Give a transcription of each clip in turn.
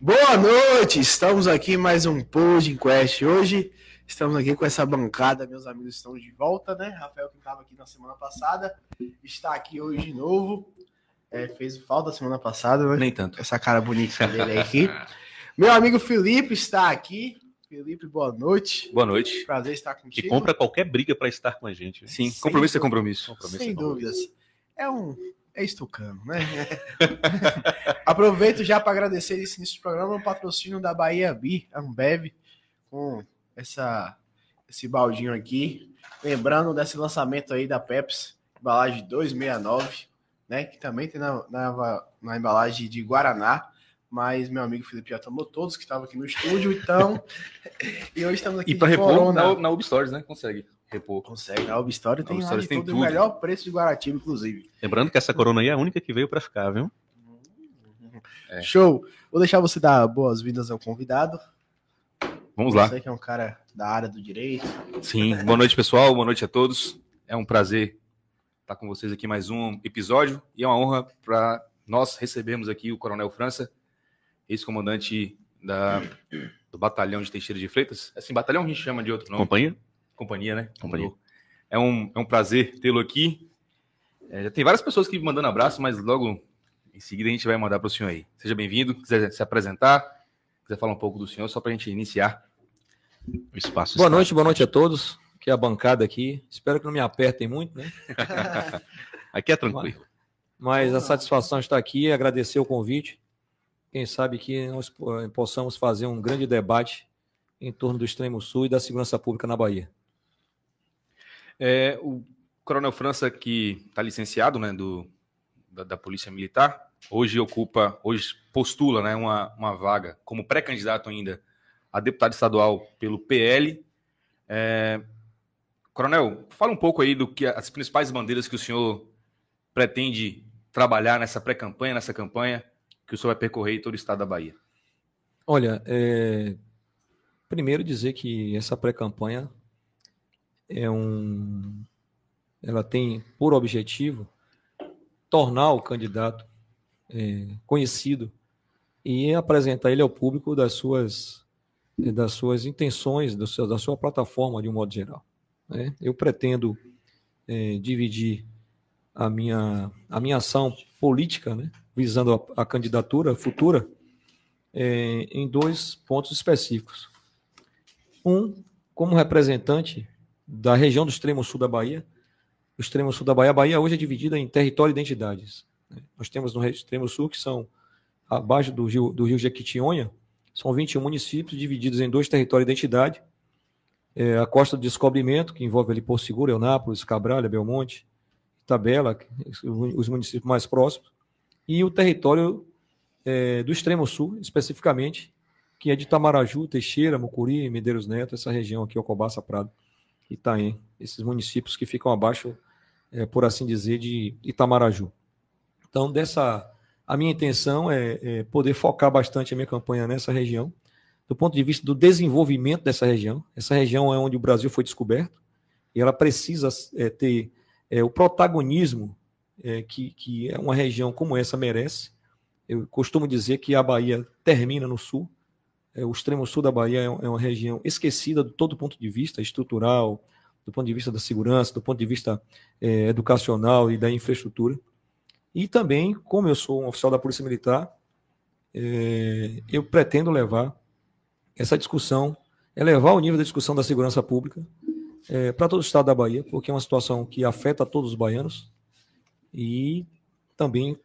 Boa noite, estamos aqui em mais um Podcast. Hoje estamos aqui com essa bancada, meus amigos estão de volta, né? Rafael, que estava aqui na semana passada, está aqui hoje de novo. É, fez falta semana passada, né? Nem tanto. Essa cara bonita dele aqui. Meu amigo Felipe está aqui. Felipe, boa noite. Boa noite. Prazer estar contigo. Que compra qualquer briga para estar com a gente. Sim, Sem compromisso é compromisso. compromisso Sem é compromisso. dúvidas. É um. É estucano, né? Aproveito já para agradecer esse início do programa o patrocínio da Bahia Bi, Ambev, com essa, esse baldinho aqui. Lembrando desse lançamento aí da Pepsi, embalagem 269, né? Que também tem na, na, na embalagem de Guaraná. Mas meu amigo Felipe já tomou todos que estavam aqui no estúdio, então. e hoje estamos aqui E para repor na, na Ubi Stories, né? Consegue repor. Consegue, Ubi Story tem, de tem tudo, o melhor preço de Guaratiba, inclusive. Lembrando que essa corona aí é a única que veio para ficar, viu? É. Show! Vou deixar você dar boas-vindas ao convidado. Vamos lá. Você que é um cara da área do direito. Sim, boa noite, pessoal. Boa noite a todos. É um prazer estar com vocês aqui mais um episódio e é uma honra para nós recebermos aqui o Coronel França, ex-comandante da, do Batalhão de Teixeira de Freitas. Assim, batalhão a gente chama de outro nome. Companhia? Companhia, né? Companhia. É um, é um prazer tê-lo aqui. É, já tem várias pessoas que me mandando abraço, mas logo em seguida a gente vai mandar para o senhor aí. Seja bem-vindo, quiser se apresentar, quiser falar um pouco do senhor, só para a gente iniciar. O espaço Boa está- noite, boa noite a todos. Que é a bancada aqui. Espero que não me apertem muito, né? Aqui é tranquilo. Mas a satisfação está aqui, agradecer o convite. Quem sabe que nós possamos fazer um grande debate em torno do extremo sul e da segurança pública na Bahia. É, o Coronel França, que está licenciado né, do, da, da Polícia Militar, hoje ocupa, hoje postula né, uma, uma vaga como pré-candidato ainda a deputado estadual pelo PL. É, Coronel, fala um pouco aí do que as principais bandeiras que o senhor pretende trabalhar nessa pré-campanha, nessa campanha que o senhor vai percorrer em todo o estado da Bahia. Olha, é, primeiro dizer que essa pré-campanha é um, ela tem por objetivo tornar o candidato é, conhecido e apresentar ele ao público das suas das suas intenções, do seu- da sua plataforma de um modo geral. né? Eu pretendo é, dividir a minha a minha ação política, né, visando a, a candidatura futura é, em dois pontos específicos. Um, como representante da região do extremo sul da Bahia. O extremo sul da Bahia, a Bahia hoje é dividida em território e identidades. né? Nós temos no extremo sul, que são abaixo do rio, do rio Jequitinhonha, são 21 municípios divididos em dois territórios e identidade. É, a Costa do Descobrimento, que envolve ali Porto Seguro, Eunápolis, Cabralha, Belmonte, Itabela, os municípios mais próximos, e o território é, do extremo sul, especificamente, que é de Itamaraju, Teixeira, Mucuri, Medeiros Neto, essa região aqui, Ocobaça, Prado, Itaém, esses municípios que ficam abaixo, é, por assim dizer, de Itamaraju. Então, dessa, a minha intenção é, é poder focar bastante a minha campanha nessa região, do ponto de vista do desenvolvimento dessa região. Essa região é onde o Brasil foi descoberto e ela precisa é, ter é, o protagonismo é, que, que uma região como essa merece. Eu costumo dizer que a Bahia termina no sul. É, o extremo sul da Bahia é, é uma região esquecida de todo ponto de vista estrutural, do ponto de vista da segurança, do ponto de vista é, educacional e da infraestrutura. E também, como eu sou um oficial da Polícia Militar, é, eu pretendo levar essa discussão, elevar o nível da discussão da segurança pública é, para todo o estado da Bahia, porque é uma situação que afeta todos os baianos e também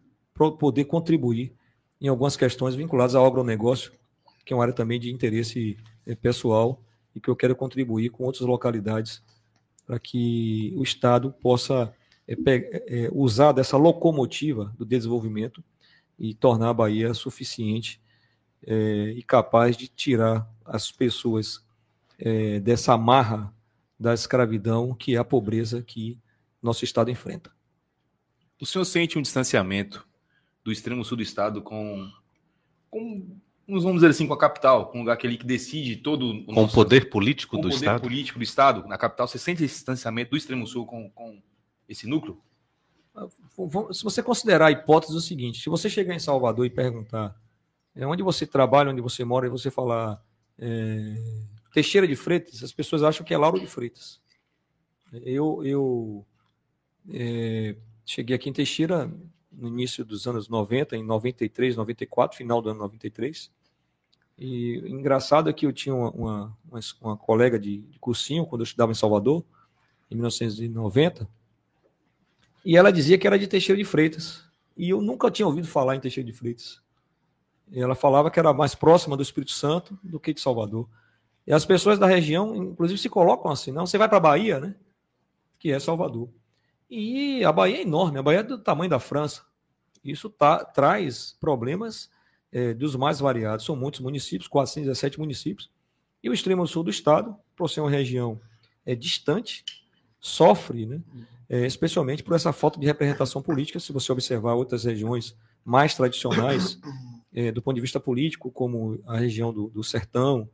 poder contribuir em algumas questões vinculadas ao agronegócio, que é uma área também de interesse eh, pessoal e que eu quero contribuir com outras localidades para que o Estado possa eh, eh, usar dessa locomotiva do desenvolvimento e tornar a Bahia suficiente e capaz de tirar as pessoas dessa amarra da escravidão que é a pobreza que nosso Estado enfrenta. O senhor sente um distanciamento do extremo sul do estado com, com vamos dizer assim, com a capital, com aquele que decide todo o Com o poder político com o do poder Estado? político do estado, na capital, você sente esse distanciamento do extremo sul com, com esse núcleo? Se você considerar a hipótese do seguinte, se você chegar em Salvador e perguntar É onde você trabalha, onde você mora, e você falar é, Teixeira de Freitas, as pessoas acham que é Lauro de Freitas. Eu, eu é, cheguei aqui em Teixeira no início dos anos 90, em 93, 94, final do ano 93. E engraçado é que eu tinha uma, uma, uma colega de, de cursinho, quando eu estudava em Salvador, em 1990, e ela dizia que era de Teixeira de Freitas. E eu nunca tinha ouvido falar em Teixeira de Freitas. E ela falava que era mais próxima do Espírito Santo do que de Salvador. E as pessoas da região, inclusive, se colocam assim: não, você vai para a Bahia, né? Que é Salvador. E a Bahia é enorme, a Bahia é do tamanho da França. Isso tá, traz problemas é, dos mais variados. São muitos municípios, 417 municípios. E o extremo sul do estado, por ser uma região é, distante, sofre, né? É, especialmente por essa falta de representação política. Se você observar outras regiões mais tradicionais, é, do ponto de vista político, como a região do, do Sertão,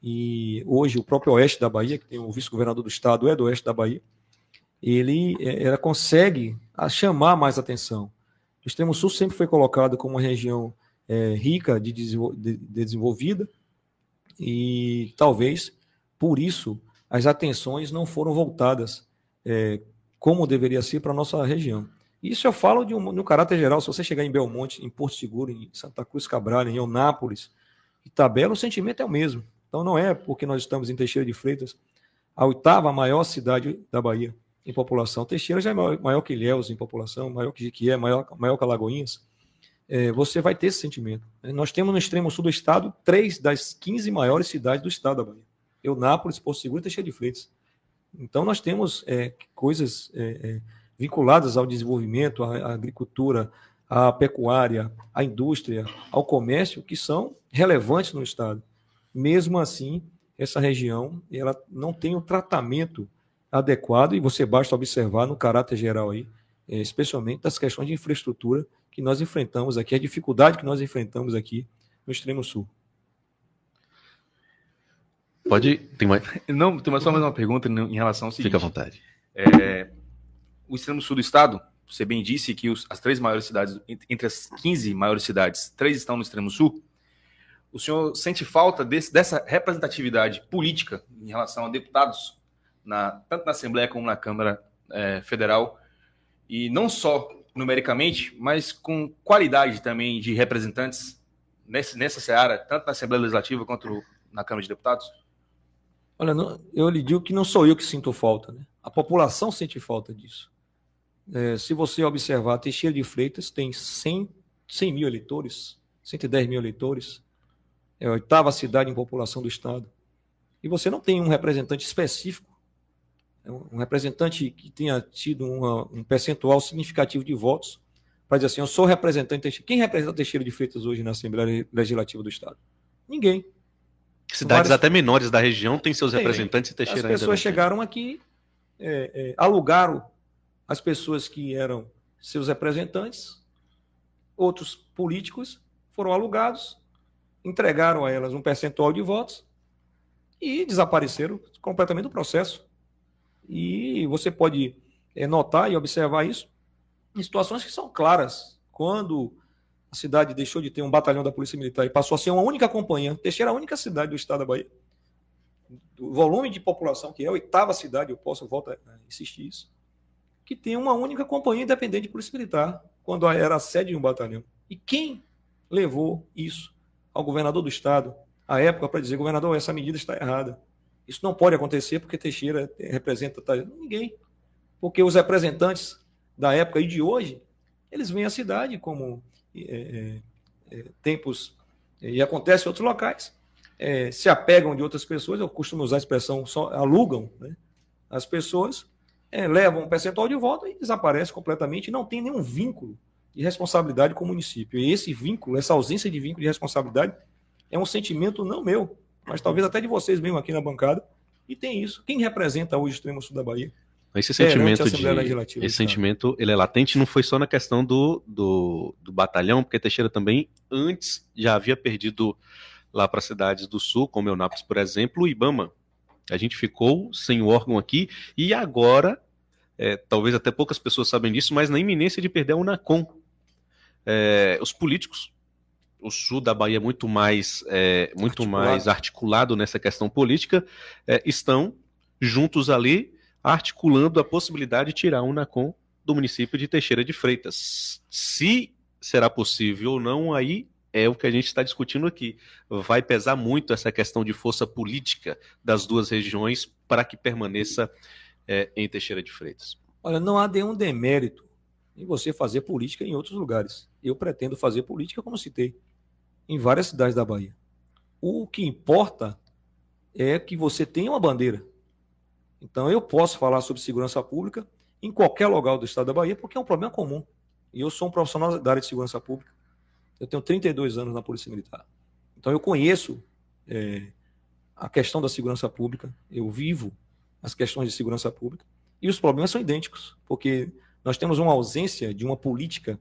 e hoje o próprio oeste da Bahia, que tem o vice-governador do estado, é do oeste da Bahia, ele é, ela consegue chamar mais atenção. O extremo sul sempre foi colocado como uma região é, rica de, de, desenvolvida e talvez por isso as atenções não foram voltadas é, como deveria ser para a nossa região. Isso eu falo de um, um caráter geral. Se você chegar em Belmonte, em Porto Seguro, em Santa Cruz Cabral, em Eunápolis, Itabela, o sentimento é o mesmo. Então não é porque nós estamos em Teixeira de Freitas, a oitava maior cidade da Bahia em população. Teixeira já é maior, maior que Ilhéus em população, maior que Jiquié, maior, maior que Alagoinhas. É, você vai ter esse sentimento. Nós temos no extremo sul do estado três das 15 maiores cidades do estado da Bahia. Eunápolis, Porto Seguro e Teixeira de Freitas. Então nós temos é, coisas é, é vinculadas ao desenvolvimento, à, à agricultura, à pecuária, à indústria, ao comércio, que são relevantes no estado. Mesmo assim, essa região ela não tem o tratamento adequado e você basta observar no caráter geral aí, é, especialmente das questões de infraestrutura que nós enfrentamos aqui, a dificuldade que nós enfrentamos aqui no extremo sul. Pode. Tem mais. Não, tem só mais uma pergunta em relação ao seguinte. Fica à vontade. É, o extremo sul do estado, você bem disse que os, as três maiores cidades, entre as 15 maiores cidades, três estão no extremo sul o senhor sente falta desse, dessa representatividade política em relação a deputados, na, tanto na Assembleia como na Câmara é, Federal, e não só numericamente, mas com qualidade também de representantes nesse, nessa seara, tanto na Assembleia Legislativa quanto na Câmara de Deputados? Olha, eu lhe digo que não sou eu que sinto falta, né? A população sente falta disso. É, se você observar, Teixeira de Freitas tem 100, 100 mil eleitores, 110 mil eleitores é a oitava cidade em população do Estado. E você não tem um representante específico, um representante que tenha tido uma, um percentual significativo de votos, para dizer assim: eu sou representante. Quem representa Teixeira de Freitas hoje na Assembleia Legislativa do Estado? Ninguém. Cidades Várias... até menores da região têm seus representantes em Teixeira. As pessoas chegaram aqui, é, é, alugaram as pessoas que eram seus representantes, outros políticos foram alugados, entregaram a elas um percentual de votos e desapareceram completamente do processo. E você pode é, notar e observar isso em situações que são claras. Quando a cidade deixou de ter um batalhão da Polícia Militar e passou a ser uma única companhia, Teixeira é a única cidade do estado da Bahia. Do volume de população, que é a oitava cidade, eu posso voltar a insistir isso, que tem uma única companhia independente de Polícia Militar, quando era a sede de um batalhão. E quem levou isso ao governador do estado, à época, para dizer: governador, essa medida está errada. Isso não pode acontecer porque Teixeira representa tá, ninguém. Porque os representantes da época e de hoje, eles vêm à cidade como é, é, é tempos, e acontece em outros locais, é, se apegam de outras pessoas, eu costumo usar a expressão, só alugam né, as pessoas, é, levam um percentual de voto e desaparece completamente, não tem nenhum vínculo de responsabilidade com o município. E esse vínculo, essa ausência de vínculo de responsabilidade, é um sentimento não meu, mas talvez até de vocês mesmo aqui na bancada. E tem isso. Quem representa hoje o extremo sul da Bahia? Esse sentimento, de, esse sentimento ele é latente, não foi só na questão do, do, do batalhão, porque Teixeira também, antes, já havia perdido lá para cidades do sul, como Eunápolis, por exemplo, o Ibama. A gente ficou sem o órgão aqui e agora, é, talvez até poucas pessoas sabem disso, mas na iminência de perder a UNACOM, é, os políticos o sul da Bahia é muito mais, é, muito articulado. mais articulado nessa questão política, é, estão juntos ali articulando a possibilidade de tirar o NACOM do município de Teixeira de Freitas. Se será possível ou não, aí é o que a gente está discutindo aqui. Vai pesar muito essa questão de força política das duas regiões para que permaneça é, em Teixeira de Freitas. Olha, não há nenhum demérito em você fazer política em outros lugares. Eu pretendo fazer política, como citei, em várias cidades da Bahia. O que importa é que você tenha uma bandeira. Então, eu posso falar sobre segurança pública em qualquer lugar do estado da Bahia, porque é um problema comum. E eu sou um profissional da área de segurança pública. Eu tenho 32 anos na Polícia Militar. Então, eu conheço é, a questão da segurança pública, eu vivo as questões de segurança pública, e os problemas são idênticos, porque nós temos uma ausência de uma política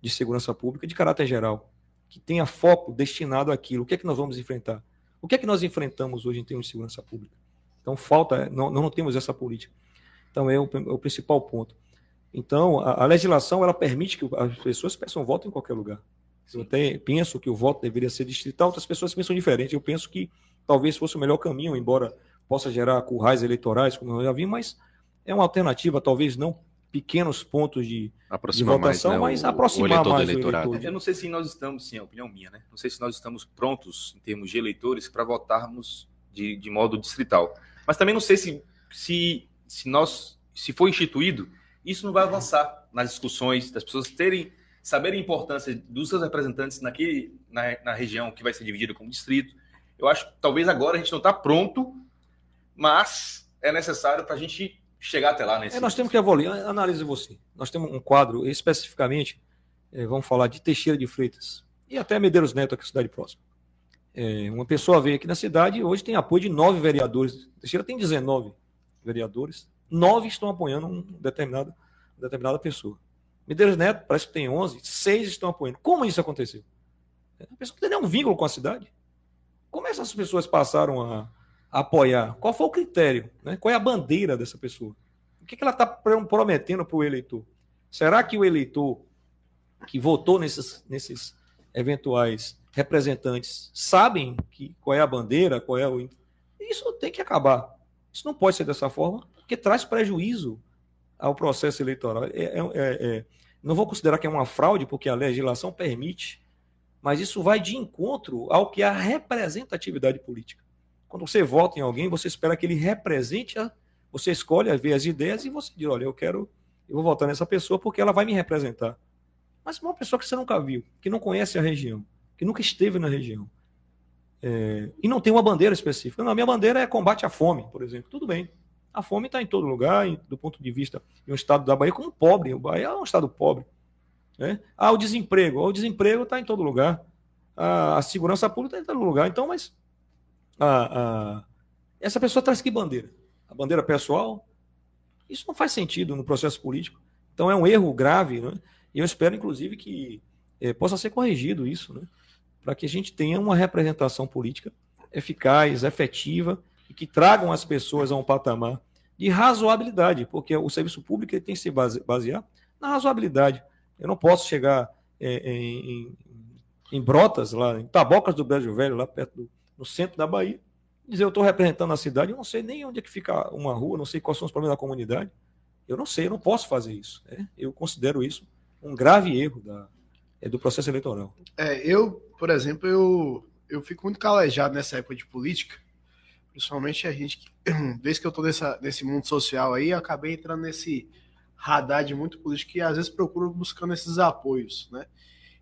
de segurança pública de caráter geral, que tenha foco destinado àquilo. O que é que nós vamos enfrentar? O que é que nós enfrentamos hoje em termos de segurança pública? Então, falta, não, não temos essa política. Então, é o, é o principal ponto. Então, a, a, legislação ela permite que as pessoas peçam voto em qualquer lugar. Eu até penso que o voto deveria ser distrital, outras pessoas pensam diferente. Eu penso que talvez fosse o melhor caminho, embora possa gerar currais eleitorais, como eu já vi, mas é uma alternativa, talvez não pequenos pontos de, de votação, mais, né, mas o, aproximar o mais o eleitorado. Eu não sei se nós estamos, sim, é a opinião minha, né? Não sei se nós estamos prontos, em termos de eleitores, para votarmos de, de modo distrital. Mas também não sei se, se, se nós, se for instituído, isso não vai avançar nas discussões, das pessoas terem, saberem a importância dos seus representantes naquele, na, na região que vai ser dividida como distrito. Eu acho que talvez agora a gente não está pronto, mas é necessário para a gente chegar até lá. Nesse... É, nós temos que avaliar, analise você. Nós temos um quadro, especificamente, é, vamos falar de Teixeira de Freitas e até Medeiros Neto, aqui cidade próxima. É, uma pessoa veio aqui na cidade e hoje tem apoio de nove vereadores. Teixeira tem 19 vereadores, nove estão apoiando uma determinada, determinada pessoa. Medeiros Neto parece que tem 11, seis estão apoiando. Como isso aconteceu? É, a pessoa não tem nenhum vínculo com a cidade. Como essas pessoas passaram a, apoiar? Qual foi o critério? Né? Qual é a bandeira dessa pessoa? O que, que ela está prometendo para o eleitor? Será que o eleitor que votou nesses, nesses eventuais representantes sabem que, qual é a bandeira, qual é o. Isso tem que acabar. Isso não pode ser dessa forma, porque traz prejuízo ao processo eleitoral. É, é, é, é não vou considerar que é uma fraude, porque a legislação permite, mas isso vai de encontro ao que é a representatividade política. Quando você vota em alguém, você espera que ele represente, a, você escolhe, vê as ideias e você diz, olha, eu quero, eu vou votar nessa pessoa porque ela vai me representar. Mas uma pessoa que você nunca viu, que não conhece a região, que nunca esteve na região, é, e não tem uma bandeira específica. Não, a minha bandeira é combate à fome, por exemplo. Tudo bem. A fome está em todo lugar, do ponto de vista de um estado da Bahia como pobre. O Bahia é um estado pobre. Né? Ah, o desemprego. O desemprego está em todo lugar. A, a segurança pública está em todo lugar. Então, mas a, a, essa pessoa traz que bandeira? A bandeira pessoal? Isso não faz sentido no processo político. Então é um erro grave, né? e eu espero, inclusive, que é, possa ser corrigido isso, né? para que a gente tenha uma representação política eficaz, efetiva, e que tragam as pessoas a um patamar de razoabilidade, porque o serviço público tem que se basear na razoabilidade. Eu não posso chegar é, em, em, Brotas, lá em Tabocas do Brejo Velho, lá perto do, no centro da Bahia, dizer eu estou representando a cidade, eu não sei nem onde é que fica uma rua, não sei quais são os problemas da comunidade. Eu não sei, eu não posso fazer isso. Né? Eu considero isso um grave erro da, é, do processo eleitoral. É, eu, por exemplo, eu, eu fico muito calejado nessa época de política, principalmente a gente, desde que eu estou nesse mundo social aí, acabei entrando nesse radar de muito político e às vezes procuro buscando esses apoios, né?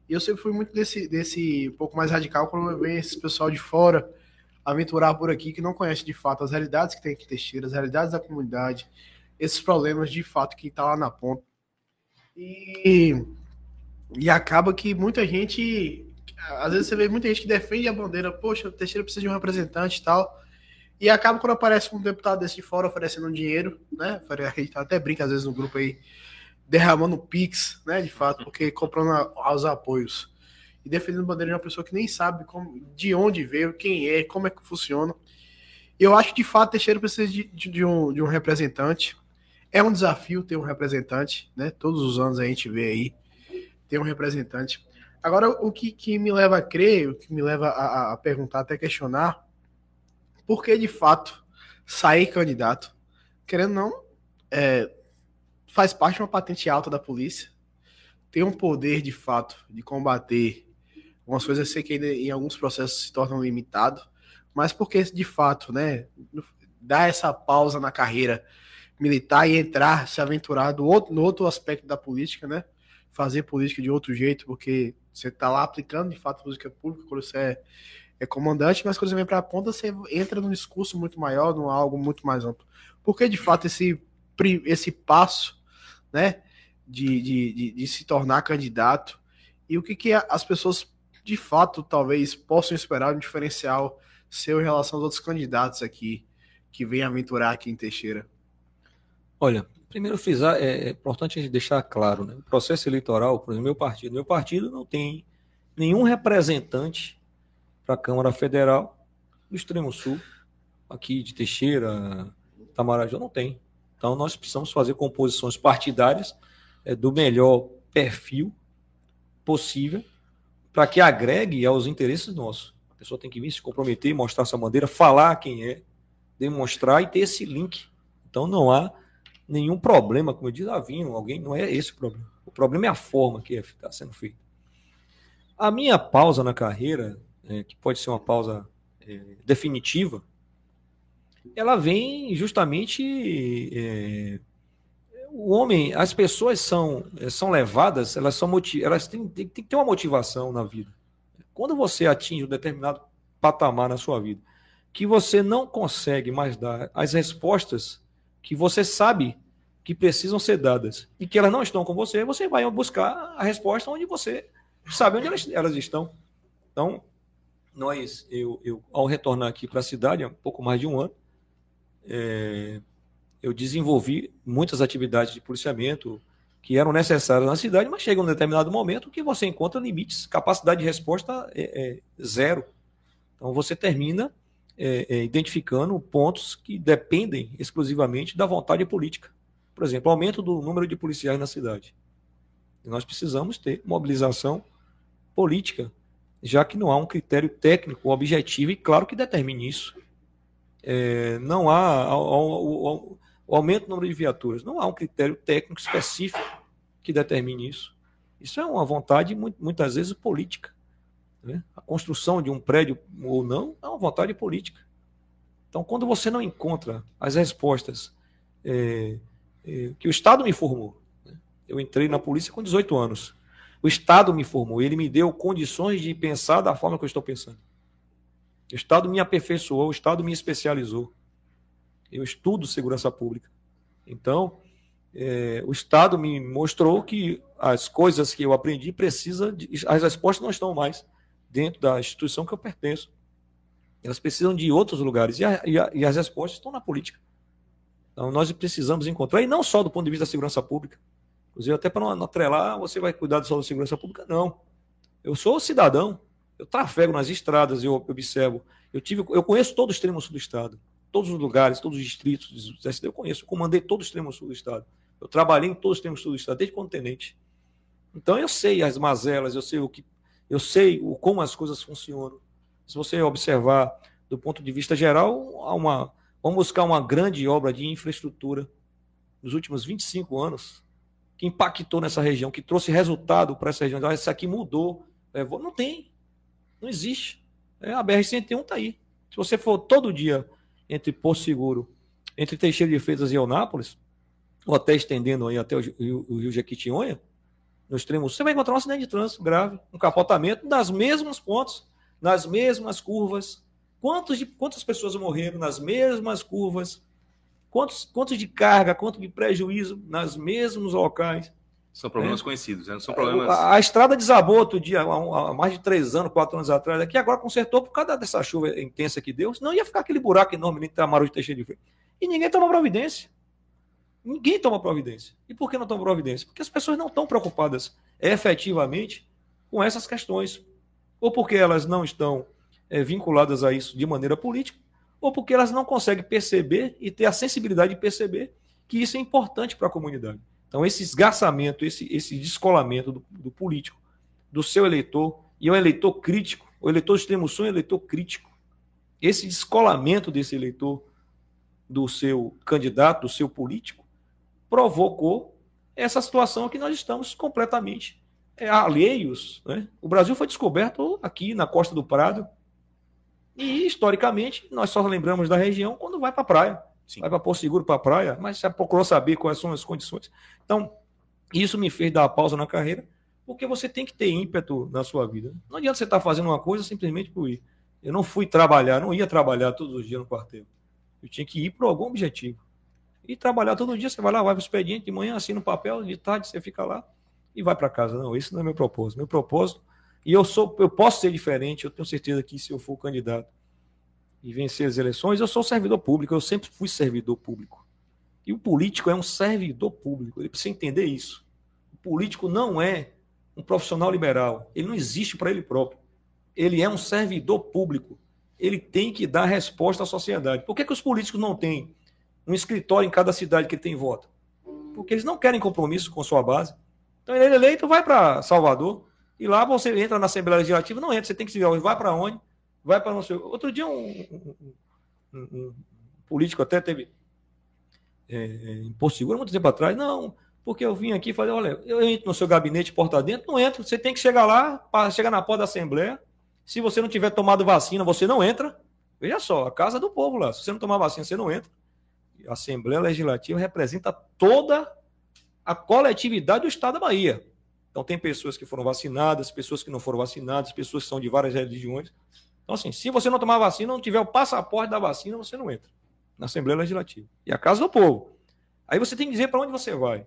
E eu sempre fui muito desse, desse um pouco mais radical quando eu vejo esse pessoal de fora aventurar por aqui que não conhece de fato as realidades que tem que Teixeira, as realidades da comunidade, esses problemas de fato que está lá na ponta. E, e acaba que muita gente, às vezes você vê muita gente que defende a bandeira, poxa, o Teixeira precisa de um representante e tal. E acaba quando aparece um deputado desse de fora oferecendo um dinheiro, né? A gente até brinca às vezes no grupo aí, derramando Pix, né, de fato, porque comprando os apoios e defendendo bandeira de uma pessoa que nem sabe como, de onde veio, quem é, como é que funciona. Eu acho que de fato Teixeira precisa de, de, de, um, de um representante. É um desafio ter um representante, né? Todos os anos a gente vê aí ter um representante. Agora, o que, que me leva a crer, o que me leva a, a perguntar, até questionar, por que de fato sair candidato, querendo não, é, faz parte de uma patente alta da polícia, tem um poder de fato de combater algumas coisas, eu sei que ainda em alguns processos se tornam limitados, mas porque de fato, né, dar essa pausa na carreira militar e entrar, se aventurar do outro, no outro aspecto da política, né? Fazer política de outro jeito, porque você está lá aplicando de fato política pública quando você é, é comandante, mas quando você vem para a ponta, você entra num discurso muito maior, num algo muito mais amplo. Porque de fato esse, esse passo, né, de, de, de, de se tornar candidato e o que, que as pessoas de fato talvez possam esperar um diferencial seu em relação aos outros candidatos aqui que vêm aventurar aqui em Teixeira? Olha, primeiro frisar, é, é importante a gente deixar claro, né? O processo eleitoral, por exemplo, meu partido, meu partido não tem nenhum representante para a Câmara Federal do extremo sul, aqui de Teixeira, Tamarajó, não tem. Então nós precisamos fazer composições partidárias é, do melhor perfil possível para que agregue aos interesses nossos pessoa tem que vir se comprometer, mostrar sua bandeira, falar quem é, demonstrar e ter esse link. Então não há nenhum problema, como eu disse, vinho, alguém, não é esse o problema. O problema é a forma que está sendo feita. A minha pausa na carreira, é, que pode ser uma pausa é, definitiva, ela vem justamente. É, o homem, as pessoas são, são levadas, elas são elas têm, têm, têm que ter uma motivação na vida. Quando você atinge um determinado patamar na sua vida, que você não consegue mais dar as respostas que você sabe que precisam ser dadas e que elas não estão com você, você vai buscar a resposta onde você sabe onde elas, elas estão. Então, nós, eu, eu ao retornar aqui para a cidade, há pouco mais de um ano, é, eu desenvolvi muitas atividades de policiamento, que eram necessárias na cidade, mas chega um determinado momento que você encontra limites, capacidade de resposta é, é zero. Então você termina é, é, identificando pontos que dependem exclusivamente da vontade política. Por exemplo, aumento do número de policiais na cidade. E nós precisamos ter mobilização política, já que não há um critério técnico objetivo e claro que determine isso. É, não há, o, aumento do número de viaturas. Não há um critério técnico específico que determine isso. Isso é uma vontade, muitas vezes, política. Né? A construção de um prédio ou não é uma vontade política. Então, quando você não encontra as respostas é, é, que o Estado me informou, né? eu entrei na polícia com 18 anos. O Estado me informou, ele me deu condições de pensar da forma que eu estou pensando. O Estado me aperfeiçoou, o Estado me especializou. Eu estudo segurança pública. Então, é, o Estado me mostrou que as coisas que eu aprendi precisa de, as respostas não estão mais dentro da instituição que eu pertenço. Elas precisam de outros lugares e, a, e, a, e as respostas estão na política. Então nós precisamos encontrar e não só do ponto de vista da segurança pública. Inclusive até para não, atrelar, você vai cuidar só da segurança pública não. Eu sou cidadão, eu trafego nas estradas, eu observo, eu tive, eu conheço todo o extremo sul do estado, todos os lugares, todos os distritos eu conheço, eu comandei todo o extremo sul do estado. Eu trabalhei em todos os termos do Estado, desde quando tenente. Então eu sei as mazelas, eu sei o que, eu sei o, como as coisas funcionam. Se você observar do ponto de vista geral, há uma, vamos buscar uma grande obra de infraestrutura nos últimos 25 anos que impactou nessa região, que trouxe resultado para essa região. Ah, isso aqui mudou. Não tem. Não existe. É, a BR-101 está aí. Se você for todo dia entre Porto Seguro, entre Teixeira de Freitas e Eunápolis, ou até estendendo aí até o Rio, Rio Jequitinhonha, no extremo você vai encontrar um acidente de trânsito grave, um capotamento nas mesmos pontos, nas mesmas curvas. Quantos de, quantas pessoas morreram nas mesmas curvas? Quantos, quantos de carga, quanto de prejuízo nas mesmos locais? São problemas é. conhecidos, né? são problemas. A, a, estrada desabou outro dia, há, há, mais de três anos, quatro anos atrás, aqui agora consertou por causa dessa chuva intensa que deu, senão ia ficar aquele buraco enorme nem Tamaru de Teixeira de Freitas. E ninguém tomou providência. Ninguém toma providência. E por que não toma providência? Porque as pessoas não estão preocupadas efetivamente com essas questões. Ou porque elas não estão é, vinculadas a isso de maneira política, ou porque elas não conseguem perceber e ter a sensibilidade de perceber que isso é importante para a comunidade. Então, esse esgarçamento, esse, esse descolamento do, do político do seu eleitor, e é um eleitor crítico, o eleitor extremo sul é um eleitor crítico. Esse descolamento desse eleitor do seu candidato, do seu político, provocou essa situação que nós estamos completamente é, alheios. Né? O Brasil foi descoberto aqui na Costa do Prado, e historicamente nós só lembramos da região quando vai para a praia. Sim. Vai para Porto Seguro, para a praia, mas já procurou saber quais são as condições. Então, isso me fez dar uma pausa na carreira, porque você tem que ter ímpeto na sua vida. Não adianta você estar tá fazendo uma coisa simplesmente por ir. Eu não fui trabalhar, não ia trabalhar todos os dias no quartel. Eu tinha que ir para algum objetivo. E trabalhar todo dia, você vai lá, vai para o expediente, de manhã assina o papel, de tarde você fica lá e vai para casa. Não, esse não é meu propósito. Meu propósito, e eu sou, eu posso ser diferente, eu tenho certeza que se eu for candidato e vencer as eleições, eu sou servidor público, eu sempre fui servidor público. E o político é um servidor público, ele precisa entender isso. O político não é um profissional liberal, ele não existe para ele próprio. Ele é um servidor público. Ele tem que dar resposta à sociedade. Por que, que os políticos não têm um escritório em cada cidade que tem voto? Porque eles não querem compromisso com sua base. Então ele é eleito, vai para Salvador, e lá você entra na Assembleia Legislativa, não entra, você tem que se vai para onde? Vai para não sei. Outro dia, um, um, um, político até teve é, é, imposto seguro, muito tempo atrás. Não, porque eu vim aqui e falei: olha, eu entro no seu gabinete porta dentro, não entro. Você tem que chegar lá, para chegar na porta da Assembleia. Se você não tiver tomado vacina, você não entra. Veja só, a casa do povo lá. Se você não tomar vacina, você não entra. A Assembleia Legislativa representa toda a coletividade do Estado da Bahia. Então, tem pessoas que foram vacinadas, pessoas que não foram vacinadas, pessoas que são de várias religiões. Então, assim, se você não tomar vacina, não tiver o passaporte da vacina, você não entra na Assembleia Legislativa. E a Casa do Povo. Aí você tem que dizer para onde você vai,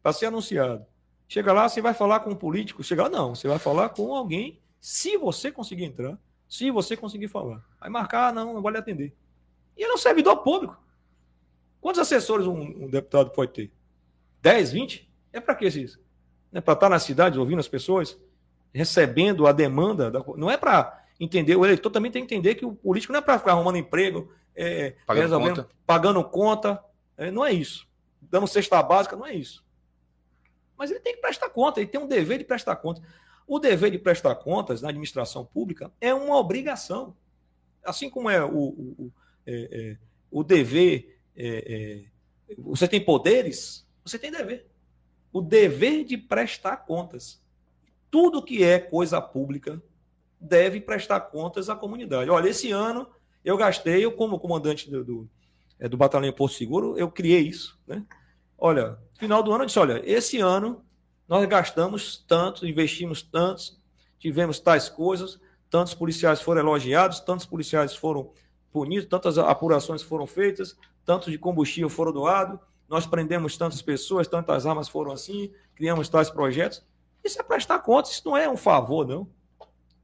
para ser anunciado. Chega lá, você vai falar com um político. Chega lá, não. Você vai falar com alguém, se você conseguir entrar, se você conseguir falar. Aí marcar, não, não vale atender. E ele é um servidor público. Quantos assessores um, um deputado pode ter? 10, 20? É para que isso? É para estar na cidade ouvindo as pessoas, recebendo a demanda. Da... Não é para entender, o eleitor também tem que entender que o político não é para ficar arrumando emprego, é, pagando conta, pagando conta é, não é isso. Dando cesta básica, não é isso. Mas ele tem que prestar conta, ele tem um dever de prestar conta. O dever de prestar contas na administração pública é uma obrigação. Assim como é o, o, o, é, é, o dever. É, é, você tem poderes, você tem dever. O dever de prestar contas. Tudo que é coisa pública deve prestar contas à comunidade. Olha, esse ano eu gastei, eu como comandante do, do, é, do Batalhão Porto Seguro, eu criei isso. Né? Olha, final do ano eu disse, olha, esse ano nós gastamos tanto, investimos tantos, tivemos tais coisas, tantos policiais foram elogiados, tantos policiais foram punidos, tantas apurações foram feitas, tantos de combustível foram doados, nós prendemos tantas pessoas, tantas armas foram assim, criamos tais projetos. Isso é prestar contas, isso não é um favor, não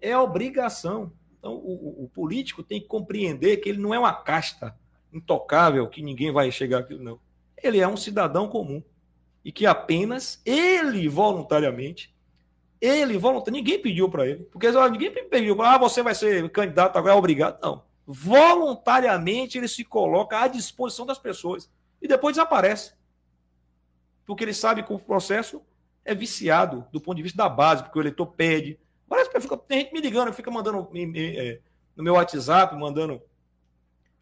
é obrigação. Então, o, o, político tem que compreender que ele não é uma casta intocável, que ninguém vai chegar aqui, não. Ele é um cidadão comum. E que apenas ele voluntariamente, ele voluntariamente, ninguém pediu para ele. Porque ninguém pediu ah, você vai ser candidato agora, é obrigado. Não. Voluntariamente ele se coloca à disposição das pessoas. E depois desaparece. Porque ele sabe que o processo é viciado do ponto de vista da base, porque o eleitor pede, Parece que tem gente me ligando, fica mandando me, me, é, no meu WhatsApp, mandando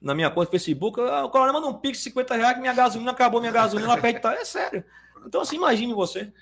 na minha conta do Facebook. Ah, o coronel manda um pix de 50 reais que minha gasolina acabou, minha gasolina lá perto. É sério. Então, assim, imagine você.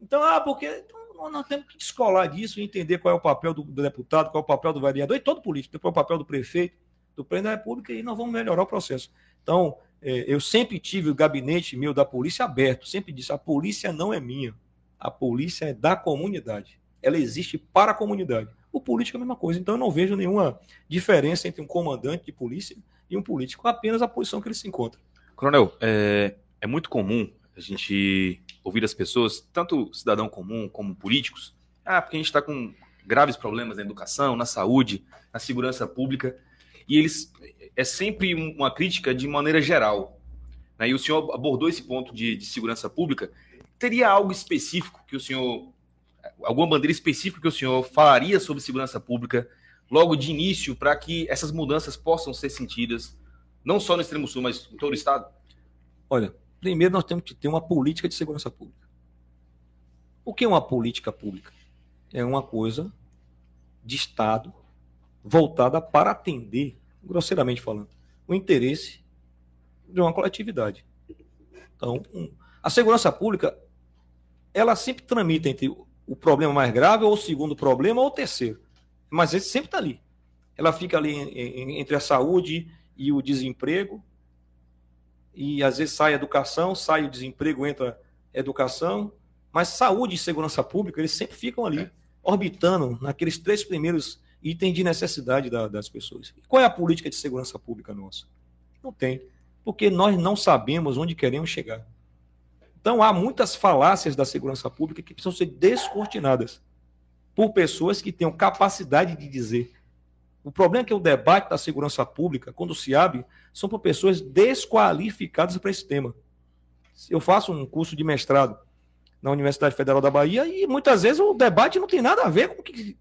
Então, ah, porque então, nós temos que descolar disso e entender qual é o papel do, do, deputado, qual é o papel do vereador e todo político, qual é o papel do prefeito, do presidente da República e nós vamos melhorar o processo. Então, é, eu sempre tive o gabinete meu da polícia aberto, sempre disse: a polícia não é minha, a polícia é da comunidade ela existe para a comunidade. O político é a mesma coisa. Então eu não vejo nenhuma diferença entre um comandante de polícia e um político, apenas a posição que ele se encontra. Coronel, é, é muito comum a gente ouvir as pessoas, tanto cidadão comum como políticos, ah, porque a gente está com graves problemas na educação, na saúde, na segurança pública, e eles é sempre uma crítica de maneira geral. Né? E o senhor abordou esse ponto de, de segurança pública. Teria algo específico que o senhor alguma bandeira específica que o senhor falaria sobre segurança pública logo de início para que essas mudanças possam ser sentidas, não só no extremo sul, mas em todo o estado? Olha, primeiro nós temos que ter uma política de segurança pública. O que é uma política pública? é uma coisa de Estado voltada para atender, grosseiramente falando, o interesse de uma coletividade. Então, a segurança pública, ela sempre tramita entre o problema mais grave, ou o segundo problema, ou o terceiro. Mas ele sempre está ali. Ela fica ali entre a saúde e o desemprego, e às vezes sai a educação, sai o desemprego, entra a educação, mas saúde e segurança pública, eles sempre ficam ali, orbitando naqueles três primeiros itens de necessidade da, das pessoas. E qual é a política de segurança pública nossa? Não tem, porque nós não sabemos onde queremos chegar. Então há muitas falácias da segurança pública que precisam ser descortinadas por pessoas que tenham capacidade de dizer o problema é que o debate da segurança pública, quando se abre, são por pessoas desqualificadas para esse tema. Eu faço um curso de mestrado na Universidade Federal da Bahia e muitas vezes o debate não tem nada a ver com o que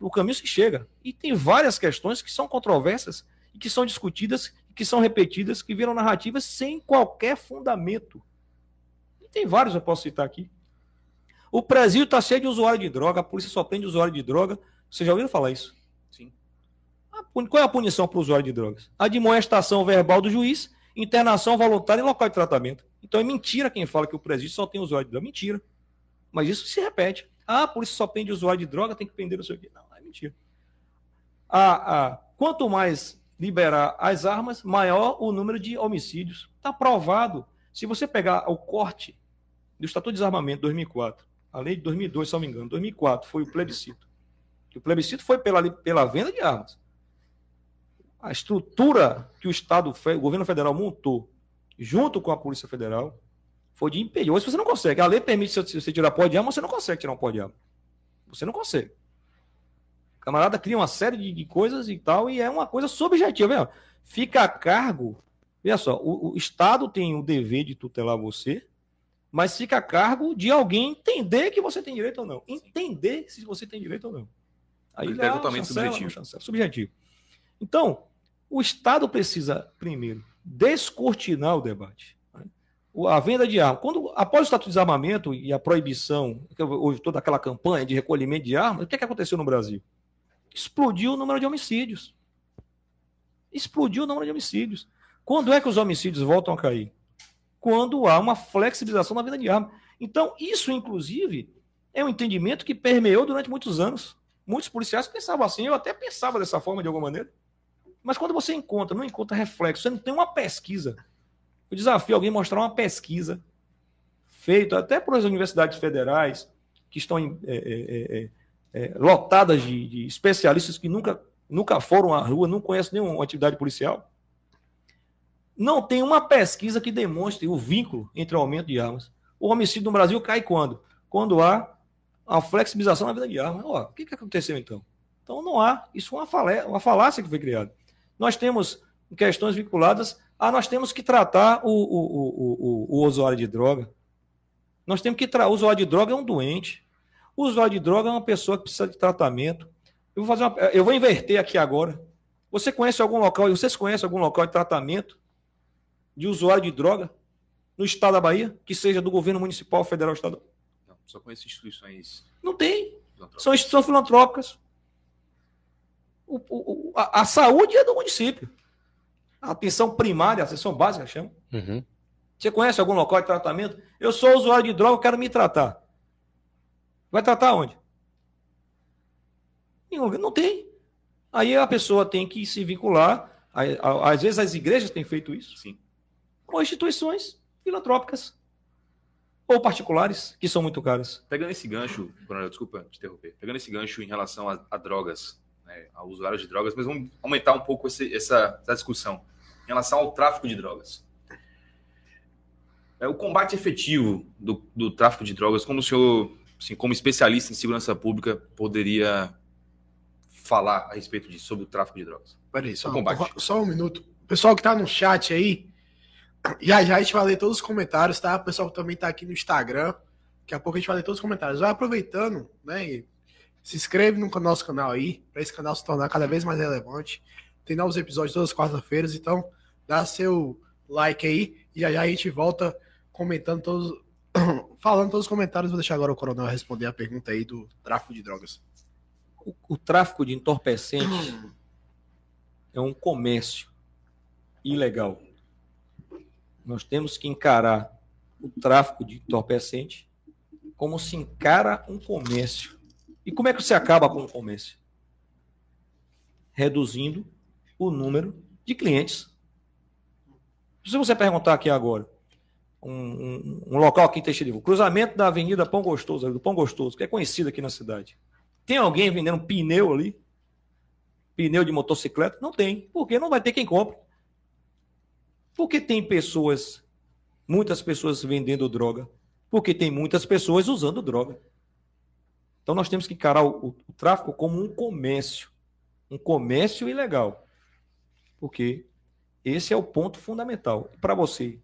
o caminho se chega. E tem várias questões que são controversas e que são discutidas, que são repetidas, que viram narrativas sem qualquer fundamento. Tem vários, eu posso citar aqui. O Brasil está cheio de usuário de droga, a polícia só prende usuário de droga. Vocês já ouviram falar isso? Qual é a punição para o usuário de drogas? A demoestação verbal do juiz, internação voluntária em local de tratamento. Então é mentira quem fala que o presídio só tem usuário de droga. Mentira. Mas isso se repete. Ah, por isso só prende usuário de droga, tem que prender não sei o quê. Não, é mentira. Ah, ah, quanto mais liberar as armas, maior o número de homicídios. Está provado. Se você pegar o corte do Estatuto de Desarmamento de 2004, a lei de 2002, se não me engano, 2004 foi o plebiscito. O plebiscito foi pela, pela venda de armas a estrutura que o Estado, o governo federal montou junto com a Polícia Federal foi de impedir. Hoje você não consegue. A lei permite você tirar pó de arma, você não consegue tirar um pó de arma. Você não consegue. O camarada cria uma série de, de coisas e tal, e é uma coisa subjetiva. Fica a cargo. Veja só, o, o, Estado tem o dever de tutelar você, mas fica a cargo de alguém entender que você tem direito ou não. Entender se você tem direito ou não. Aí é totalmente subjetivo. subjetivo. Então, o Estado precisa, primeiro, descortinar o debate. Né? A venda de armas. Quando, após o Estatuto de Desarmamento e a proibição, houve toda aquela campanha de recolhimento de armas, o que, é que aconteceu no Brasil? Explodiu o número de homicídios. Explodiu o número de homicídios. Quando é que os homicídios voltam a cair? Quando há uma flexibilização na venda de armas. Então, isso, inclusive, é um entendimento que permeou durante muitos anos. Muitos policiais pensavam assim, eu até pensava dessa forma de alguma maneira. Mas quando você encontra, não encontra reflexo, você não tem uma pesquisa. Eu desafio alguém mostrar uma pesquisa feita até por as universidades federais, que estão em, é, é, é, é, lotadas de, de, especialistas que nunca, nunca foram à rua, não conhecem nenhuma atividade policial. Não tem uma pesquisa que demonstre o vínculo entre o aumento de armas. O homicídio no Brasil cai quando? Quando há a flexibilização na vida de armas. O que, que aconteceu então? Então não há. Isso é uma, falé, uma falácia que foi criada. Nós temos questões vinculadas a nós temos que tratar o, o, o, o, o usuário de droga. Nós temos que tratar. O usuário de droga é um doente. O usuário de droga é uma pessoa que precisa de tratamento. Eu vou, fazer uma, eu vou inverter aqui agora. Você conhece algum local, vocês conhecem algum local de tratamento de usuário de droga no estado da Bahia, que seja do governo municipal, federal, estadual? Não, só conheço instituições. Não tem. São instituições filantrópicas o, o, a, a, saúde é do município. A atenção primária, a atenção básica, chama. Uhum. Você conhece algum local de tratamento? Eu sou usuário de droga, eu quero me tratar. Vai tratar onde? Não tem. Aí a pessoa tem que se vincular. Às vezes as igrejas têm feito isso. Sim. Com instituições filantrópicas ou particulares, que são muito caras. Pegando esse gancho, Coronel, desculpa te interromper. Pegando esse gancho em relação a, a drogas, né, a usuários de drogas, mas vamos aumentar um pouco esse, essa, essa, discussão em relação ao tráfico de drogas. É, o combate efetivo do, do tráfico de drogas, como o senhor, assim, como especialista em segurança pública, poderia falar a respeito disso, sobre o tráfico de drogas? Peraí, só, só um minuto. O pessoal que está no chat aí, já já a gente vai ler todos os comentários, tá? O pessoal também está aqui no Instagram, daqui a pouco a gente vai ler todos os comentários. Vai aproveitando, né? Se inscreve no nosso canal aí, para esse canal se tornar cada vez mais relevante. Tem novos episódios todas as quartas-feiras, então dá seu like aí e já, já a gente volta comentando todos, falando todos os comentários, vou deixar agora o Coronel responder a pergunta aí do tráfico de drogas. O, o tráfico de entorpecentes é um comércio ilegal. Nós temos que encarar o tráfico de entorpecente como se encara um comércio. E como é que você acaba com o comércio? Reduzindo o número de clientes. Se você perguntar aqui agora, um, um, um local aqui em Teixeira, cruzamento da Avenida Pão Gostoso, do Pão Gostoso, que é conhecido aqui na cidade. Tem alguém vendendo pneu ali? Pneu de motocicleta? Não tem. Porque não vai ter quem compre. Porque tem pessoas, muitas pessoas vendendo droga. Porque tem muitas pessoas usando droga. Então nós temos que encarar o, o, o tráfico como um comércio. Um comércio ilegal. Porque esse é o ponto fundamental. Para você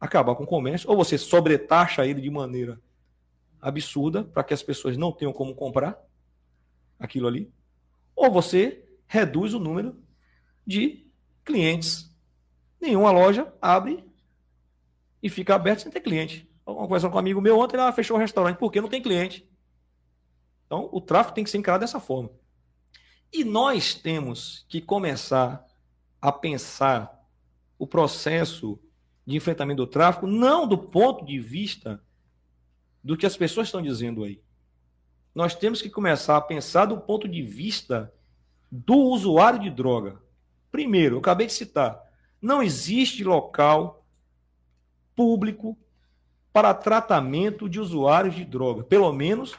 acabar com o comércio, ou você sobretaxa ele de maneira absurda para que as pessoas não tenham como comprar aquilo ali, ou você reduz o número de clientes. Nenhuma loja abre e fica aberta sem ter cliente. Conversando com um amigo meu ontem, ele fechou o restaurante porque não tem cliente. Então, o tráfego tem que ser encarado dessa forma. E nós temos que começar a pensar o processo de enfrentamento do tráfico, não do ponto de vista do que as pessoas estão dizendo aí. Nós temos que começar a pensar do ponto de vista do usuário de droga. Primeiro, eu acabei de citar, não existe local público para tratamento de usuários de droga. Pelo menos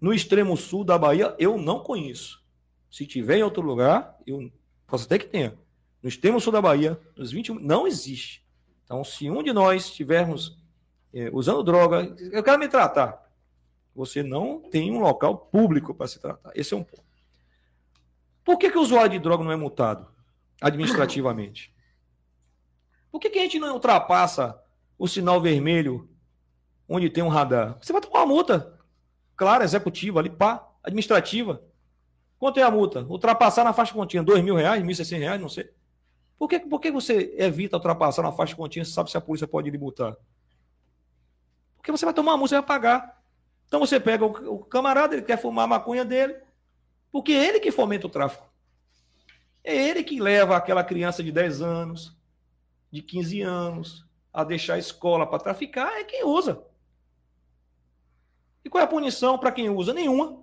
no extremo sul da Bahia, eu não conheço. Se tiver em outro lugar, eu posso até que tenha. No extremo sul da Bahia, nos 21, não existe. Então, se um de nós estivermos é, usando droga, eu quero me tratar. Você não tem um local público para se tratar. Esse é um ponto. Por que, que o usuário de droga não é multado administrativamente? Por que, que a gente não ultrapassa o sinal vermelho onde tem um radar? Você vai tomar uma multa, clara, executiva, ali, pá, administrativa. Quanto é a multa? Ultrapassar na faixa contínua, dois mil reais, mil e reais, não sei. Por que, por que você evita ultrapassar na faixa contínua se sabe se a polícia pode lhe multar? Porque você vai tomar uma multa e vai pagar. Então você pega o, o camarada, ele quer fumar a maconha dele, porque é ele que fomenta o tráfico. É ele que leva aquela criança de 10 anos, de 15 anos, a deixar a escola para traficar, é quem usa. E qual é a punição para quem usa? Nenhuma.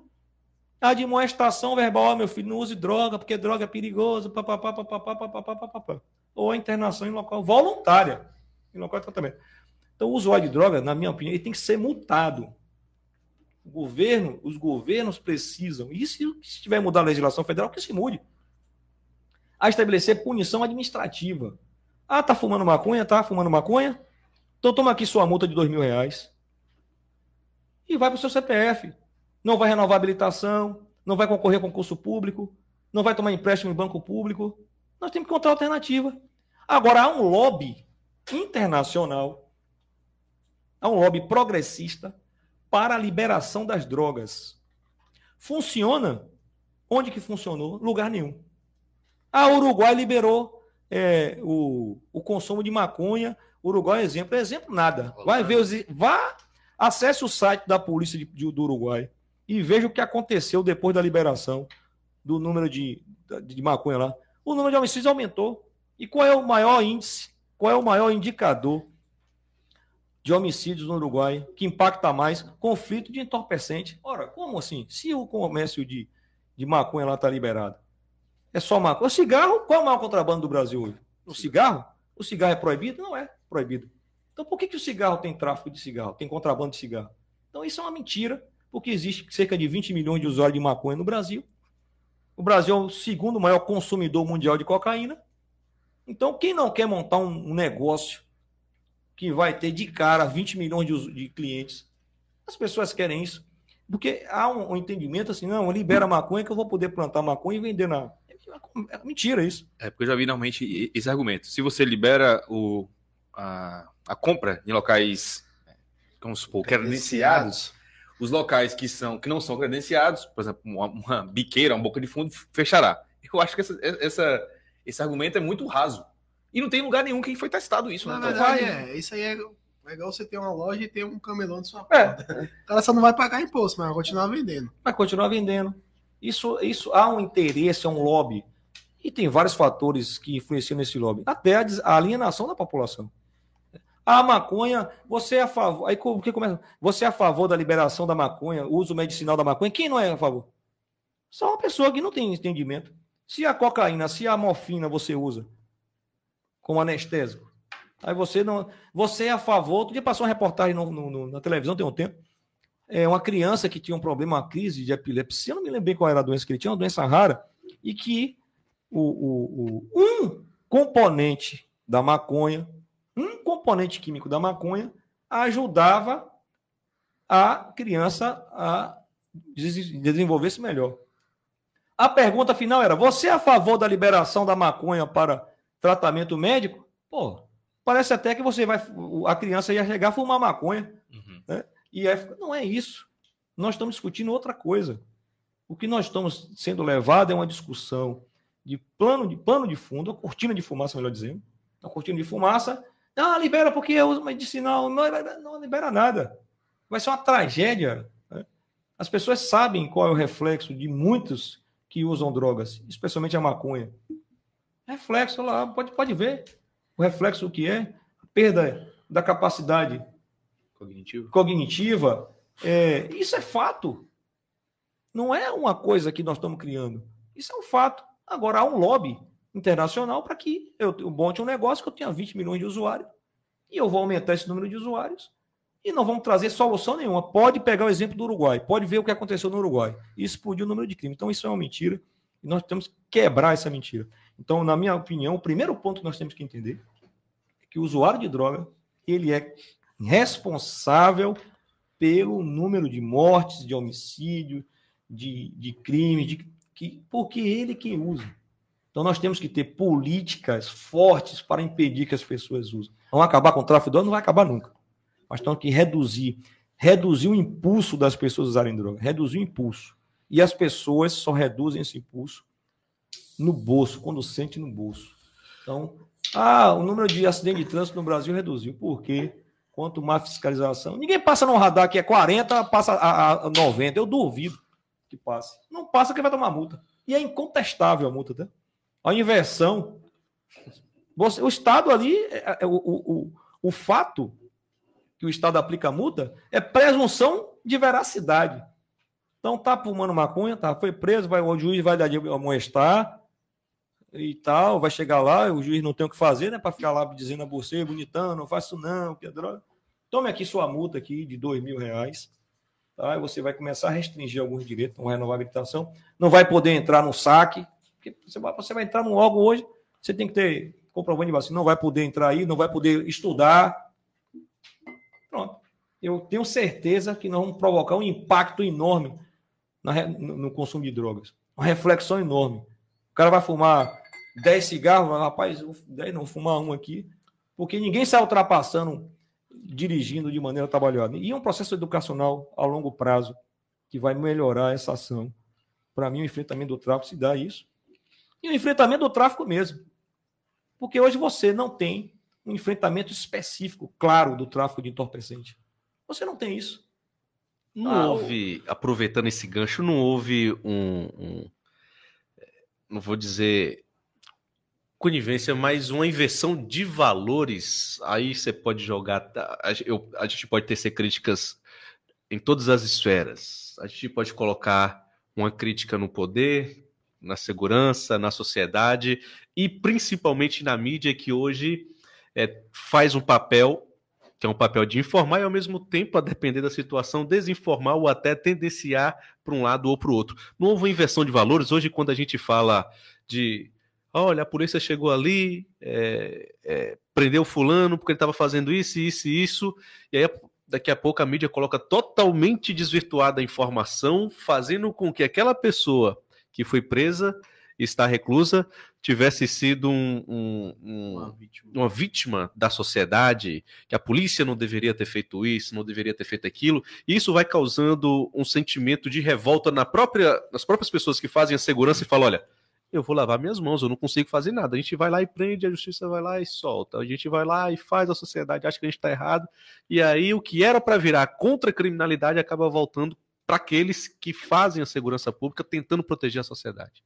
A admoestação verbal, meu filho, não use droga, porque droga é perigoso, papapá, papapá, papapá, papapá. Ou a internação em local voluntária, em local de tratamento. Então, o usuário de droga, na minha opinião, ele tem que ser multado. O governo, os governos precisam, e se, se tiver mudar a legislação federal, que se mude. A estabelecer punição administrativa. Ah, tá fumando maconha? Tá fumando maconha? Então toma aqui sua multa de dois mil reais. E vai para o seu CPF não vai renovar a habilitação, não vai concorrer a concurso público, não vai tomar empréstimo em banco público. Nós temos que encontrar alternativa. Agora, há um lobby internacional, há um lobby progressista para a liberação das drogas. Funciona? Onde que funcionou? Lugar nenhum. A Uruguai liberou é, o, o consumo de maconha. Uruguai é exemplo. É exemplo nada. Vai ver os. Vá, acesse o site da polícia de, de, do Uruguai e veja o que aconteceu depois da liberação do número de, de maconha lá. O número de homicídios aumentou. E qual é o maior índice? Qual é o maior indicador de homicídios no Uruguai que impacta mais? Conflito de entorpecente. Ora, como assim? Se o comércio de, de maconha lá está liberado, é só maconha. O cigarro, qual é o maior contrabando do Brasil hoje? O cigarro? O cigarro é proibido? Não é proibido. Então por que, que o cigarro tem tráfico de cigarro? Tem contrabando de cigarro? Então isso é uma mentira porque existe cerca de 20 milhões de usuários de maconha no Brasil. O Brasil é o segundo maior consumidor mundial de cocaína. Então, quem não quer montar um, negócio que vai ter de cara 20 milhões de, de clientes? As pessoas querem isso. Porque há um, um, entendimento assim, não, libera maconha que eu vou poder plantar maconha e vender na. É, é mentira isso. É, porque eu já vi normalmente esse argumento. Se você libera o, a, a compra em locais, vamos supor, credenciados, os locais que são que não são credenciados, por exemplo, uma, uma biqueira, uma boca de fundo, fechará. Eu acho que essa, essa, esse argumento é muito raso. E não tem lugar nenhum que foi testado isso. Na né? verdade, é, isso aí é É igual você ter uma loja e ter um camelão de sua é. porta. É. O cara só não vai pagar imposto, mas vai continuar vendendo. Vai continuar vendendo. Isso, isso há um interesse, é um lobby. E tem vários fatores que influenciam nesse lobby. Até a, a alienação da população. A maconha, você é a favor. Aí o que começa? Você é a favor da liberação da maconha, uso medicinal da maconha? Quem não é a favor? Só uma pessoa que não tem entendimento. Se a cocaína, se a morfina você usa como anestésico, aí você não. Você é a favor. Outro dia passou uma reportagem no, no, no, na televisão, tem um tempo. É uma criança que tinha um problema, uma crise de epilepsia, eu não me lembro bem qual era a doença que ele tinha, uma doença rara, e que o, o, o um componente da maconha um componente químico da maconha ajudava a criança a desenvolver-se melhor. A pergunta final era: você é a favor da liberação da maconha para tratamento médico? Pô, parece até que você vai, a criança ia chegar a fumar maconha. Uhum. Né? E é, não é isso. Nós estamos discutindo outra coisa. O que nós estamos sendo levado é uma discussão de plano de plano de fundo, uma cortina de fumaça, melhor dizendo, uma cortina de fumaça ah, libera porque eu uso medicinal. Não, não libera nada. Vai ser uma tragédia. Né? As pessoas sabem qual é o reflexo de muitos que usam drogas, especialmente a maconha. Reflexo lá, pode, pode ver o reflexo o que é, a perda da capacidade cognitiva. cognitiva é, isso é fato. Não é uma coisa que nós estamos criando. Isso é um fato. Agora, há um lobby internacional para que eu, eu monte um negócio que eu tenha 20 milhões de usuários e eu vou aumentar esse número de usuários e não vamos trazer solução nenhuma. Pode pegar o exemplo do Uruguai, pode ver o que aconteceu no Uruguai. E explodiu o número de crimes. Então, isso é uma mentira e nós temos que quebrar essa mentira. Então, na minha opinião, o primeiro ponto que nós temos que entender é que o usuário de droga ele é responsável pelo número de mortes, de homicídio, de, de crimes, de, que, porque ele que usa. Então nós temos que ter políticas fortes para impedir que as pessoas usem. Vamos acabar com o tráfico de drogas? Não vai acabar nunca. Mas temos que reduzir. Reduzir o impulso das pessoas usarem droga. Reduzir o impulso. E as pessoas só reduzem esse impulso no bolso, quando sente no bolso. Então, ah, o número de acidentes de trânsito no Brasil reduziu. Por quê? Quanto mais fiscalização. Ninguém passa no radar que é 40, passa a, a 90. Eu duvido que passe. Não passa que vai tomar multa. E é incontestável a multa, tá? a inversão. Você, o Estado ali, é, é, o, o, o fato que o Estado aplica a multa é presunção de veracidade. Então tá fumando maconha, tá, foi preso, vai, o juiz vai dar de amoestar e tal, vai chegar lá, o juiz não tem o que fazer, né, para ficar lá dizendo a você, bonitão, não faço não, que é droga. Tome aqui sua multa aqui de dois mil reais, tá? E você vai começar a restringir alguns direitos, não renovar a habilitação, não vai poder entrar no saque, porque você vai, você vai entrar num órgão hoje, você tem que ter comprovante de vacina, não vai poder entrar aí, não vai poder estudar. Pronto. Eu tenho certeza que nós vamos provocar um impacto enorme na, no, no, consumo de drogas. Uma reflexão enorme. O cara vai fumar 10 cigarros, rapaz, 10 não, fumar um aqui, porque ninguém sai ultrapassando, dirigindo de maneira trabalhada. E é um processo educacional a longo prazo que vai melhorar essa ação. Para mim, o enfrentamento do tráfico se dá isso. E o enfrentamento do tráfico mesmo. Porque hoje você não tem um enfrentamento específico, claro, do tráfico de entorpecente. Você não tem isso. Não ah, houve, aproveitando esse gancho, não houve um, um, Não vou dizer conivência, mas uma inversão de valores. Aí você pode jogar. Eu, a gente pode tecer críticas em todas as esferas. A gente pode colocar uma crítica no poder, na segurança, na sociedade e principalmente na mídia que hoje é, faz um papel que é um papel de informar e ao mesmo tempo, a depender da situação, desinformar ou até tendenciar para um lado ou para o outro. Não houve inversão de valores. Hoje, quando a gente fala de olha, a polícia chegou ali, é, é, prendeu fulano porque ele estava fazendo isso, isso e isso, e aí daqui a pouco a mídia coloca totalmente desvirtuada a informação, fazendo com que aquela pessoa que foi presa, está reclusa, tivesse sido um, um, um, uma, vítima. uma, vítima. da sociedade, que a polícia não deveria ter feito isso, não deveria ter feito aquilo, e isso vai causando um sentimento de revolta na própria, nas próprias pessoas que fazem a segurança e falam: olha, eu vou lavar minhas mãos, eu não consigo fazer nada. A gente vai lá e prende, a justiça vai lá e solta. A gente vai lá e faz, a sociedade acha que a gente está errado. E aí o que era para virar contra a criminalidade acaba voltando para aqueles que fazem a segurança pública tentando proteger a sociedade.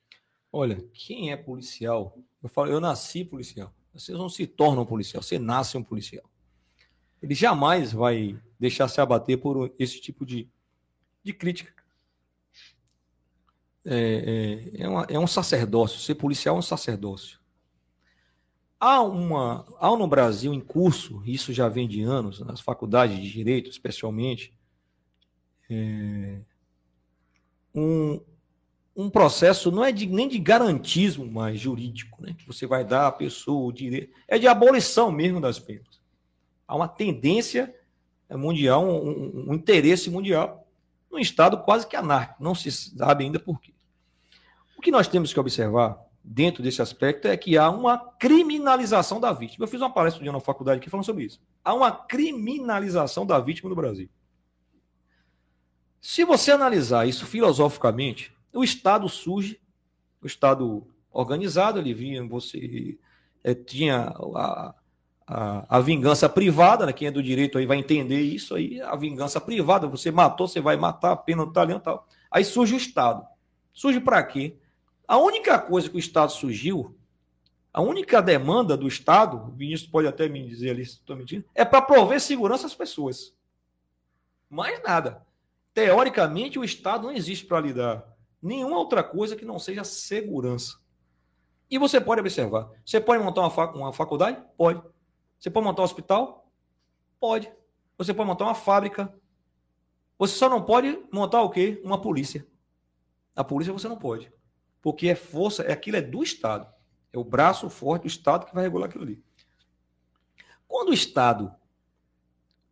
Olha, quem é policial? Eu falo, eu nasci policial. Vocês não se tornam policial, você nasce um policial. Ele jamais vai deixar se abater por esse tipo de, de crítica é, é, é, uma, é um sacerdócio, ser policial é um sacerdócio. Há, uma, há no Brasil em curso, isso já vem de anos, nas faculdades de direito, especialmente, é, um, um processo não é de, nem de garantismo mais jurídico, né? que você vai dar à pessoa o direito, é de abolição mesmo das penas. Há uma tendência mundial, um, um, um interesse mundial, num Estado quase que anárquico, não se sabe ainda por quê. O que nós temos que observar dentro desse aspecto é que há uma criminalização da vítima. Eu fiz uma palestra dia na faculdade aqui falando sobre isso. Há uma criminalização da vítima no Brasil. Se você analisar isso filosoficamente, o Estado surge, o Estado organizado, ele vinha, você é, tinha a, a, a, vingança privada, né? quem é do direito aí vai entender isso aí, a vingança privada, você matou, você vai matar, a pena do talento tal. Aí surge o Estado. Surge para quê? A única coisa que o Estado surgiu, a única demanda do Estado, o ministro pode até me dizer ali se estou mentindo, é para prover segurança às pessoas. Mais nada. Teoricamente, o Estado não existe para lhe dar nenhuma outra coisa que não seja segurança. E você pode observar. Você pode montar uma, fac uma faculdade? Pode. Você pode montar um hospital? Pode. Você pode montar uma fábrica. Você só não pode montar o quê? Uma polícia. A polícia você não pode porque é força, é aquilo é do Estado. É o braço forte do Estado que vai regular aquilo ali. Quando o Estado.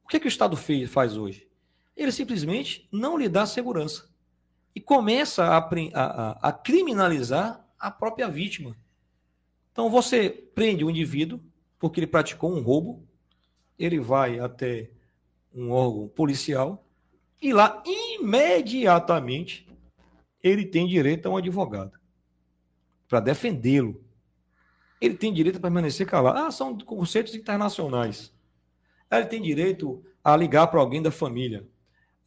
O que, é que o Estado fez, faz hoje? Ele simplesmente não lhe dá segurança. E começa a, a, a criminalizar a própria vítima. Então você prende o um indivíduo porque ele praticou um roubo, ele vai até um órgão policial e lá imediatamente ele tem direito a um advogado para defendê-lo. Ele tem direito a permanecer calado. Ah, são conceitos internacionais. Ah, ele tem direito a ligar para alguém da família.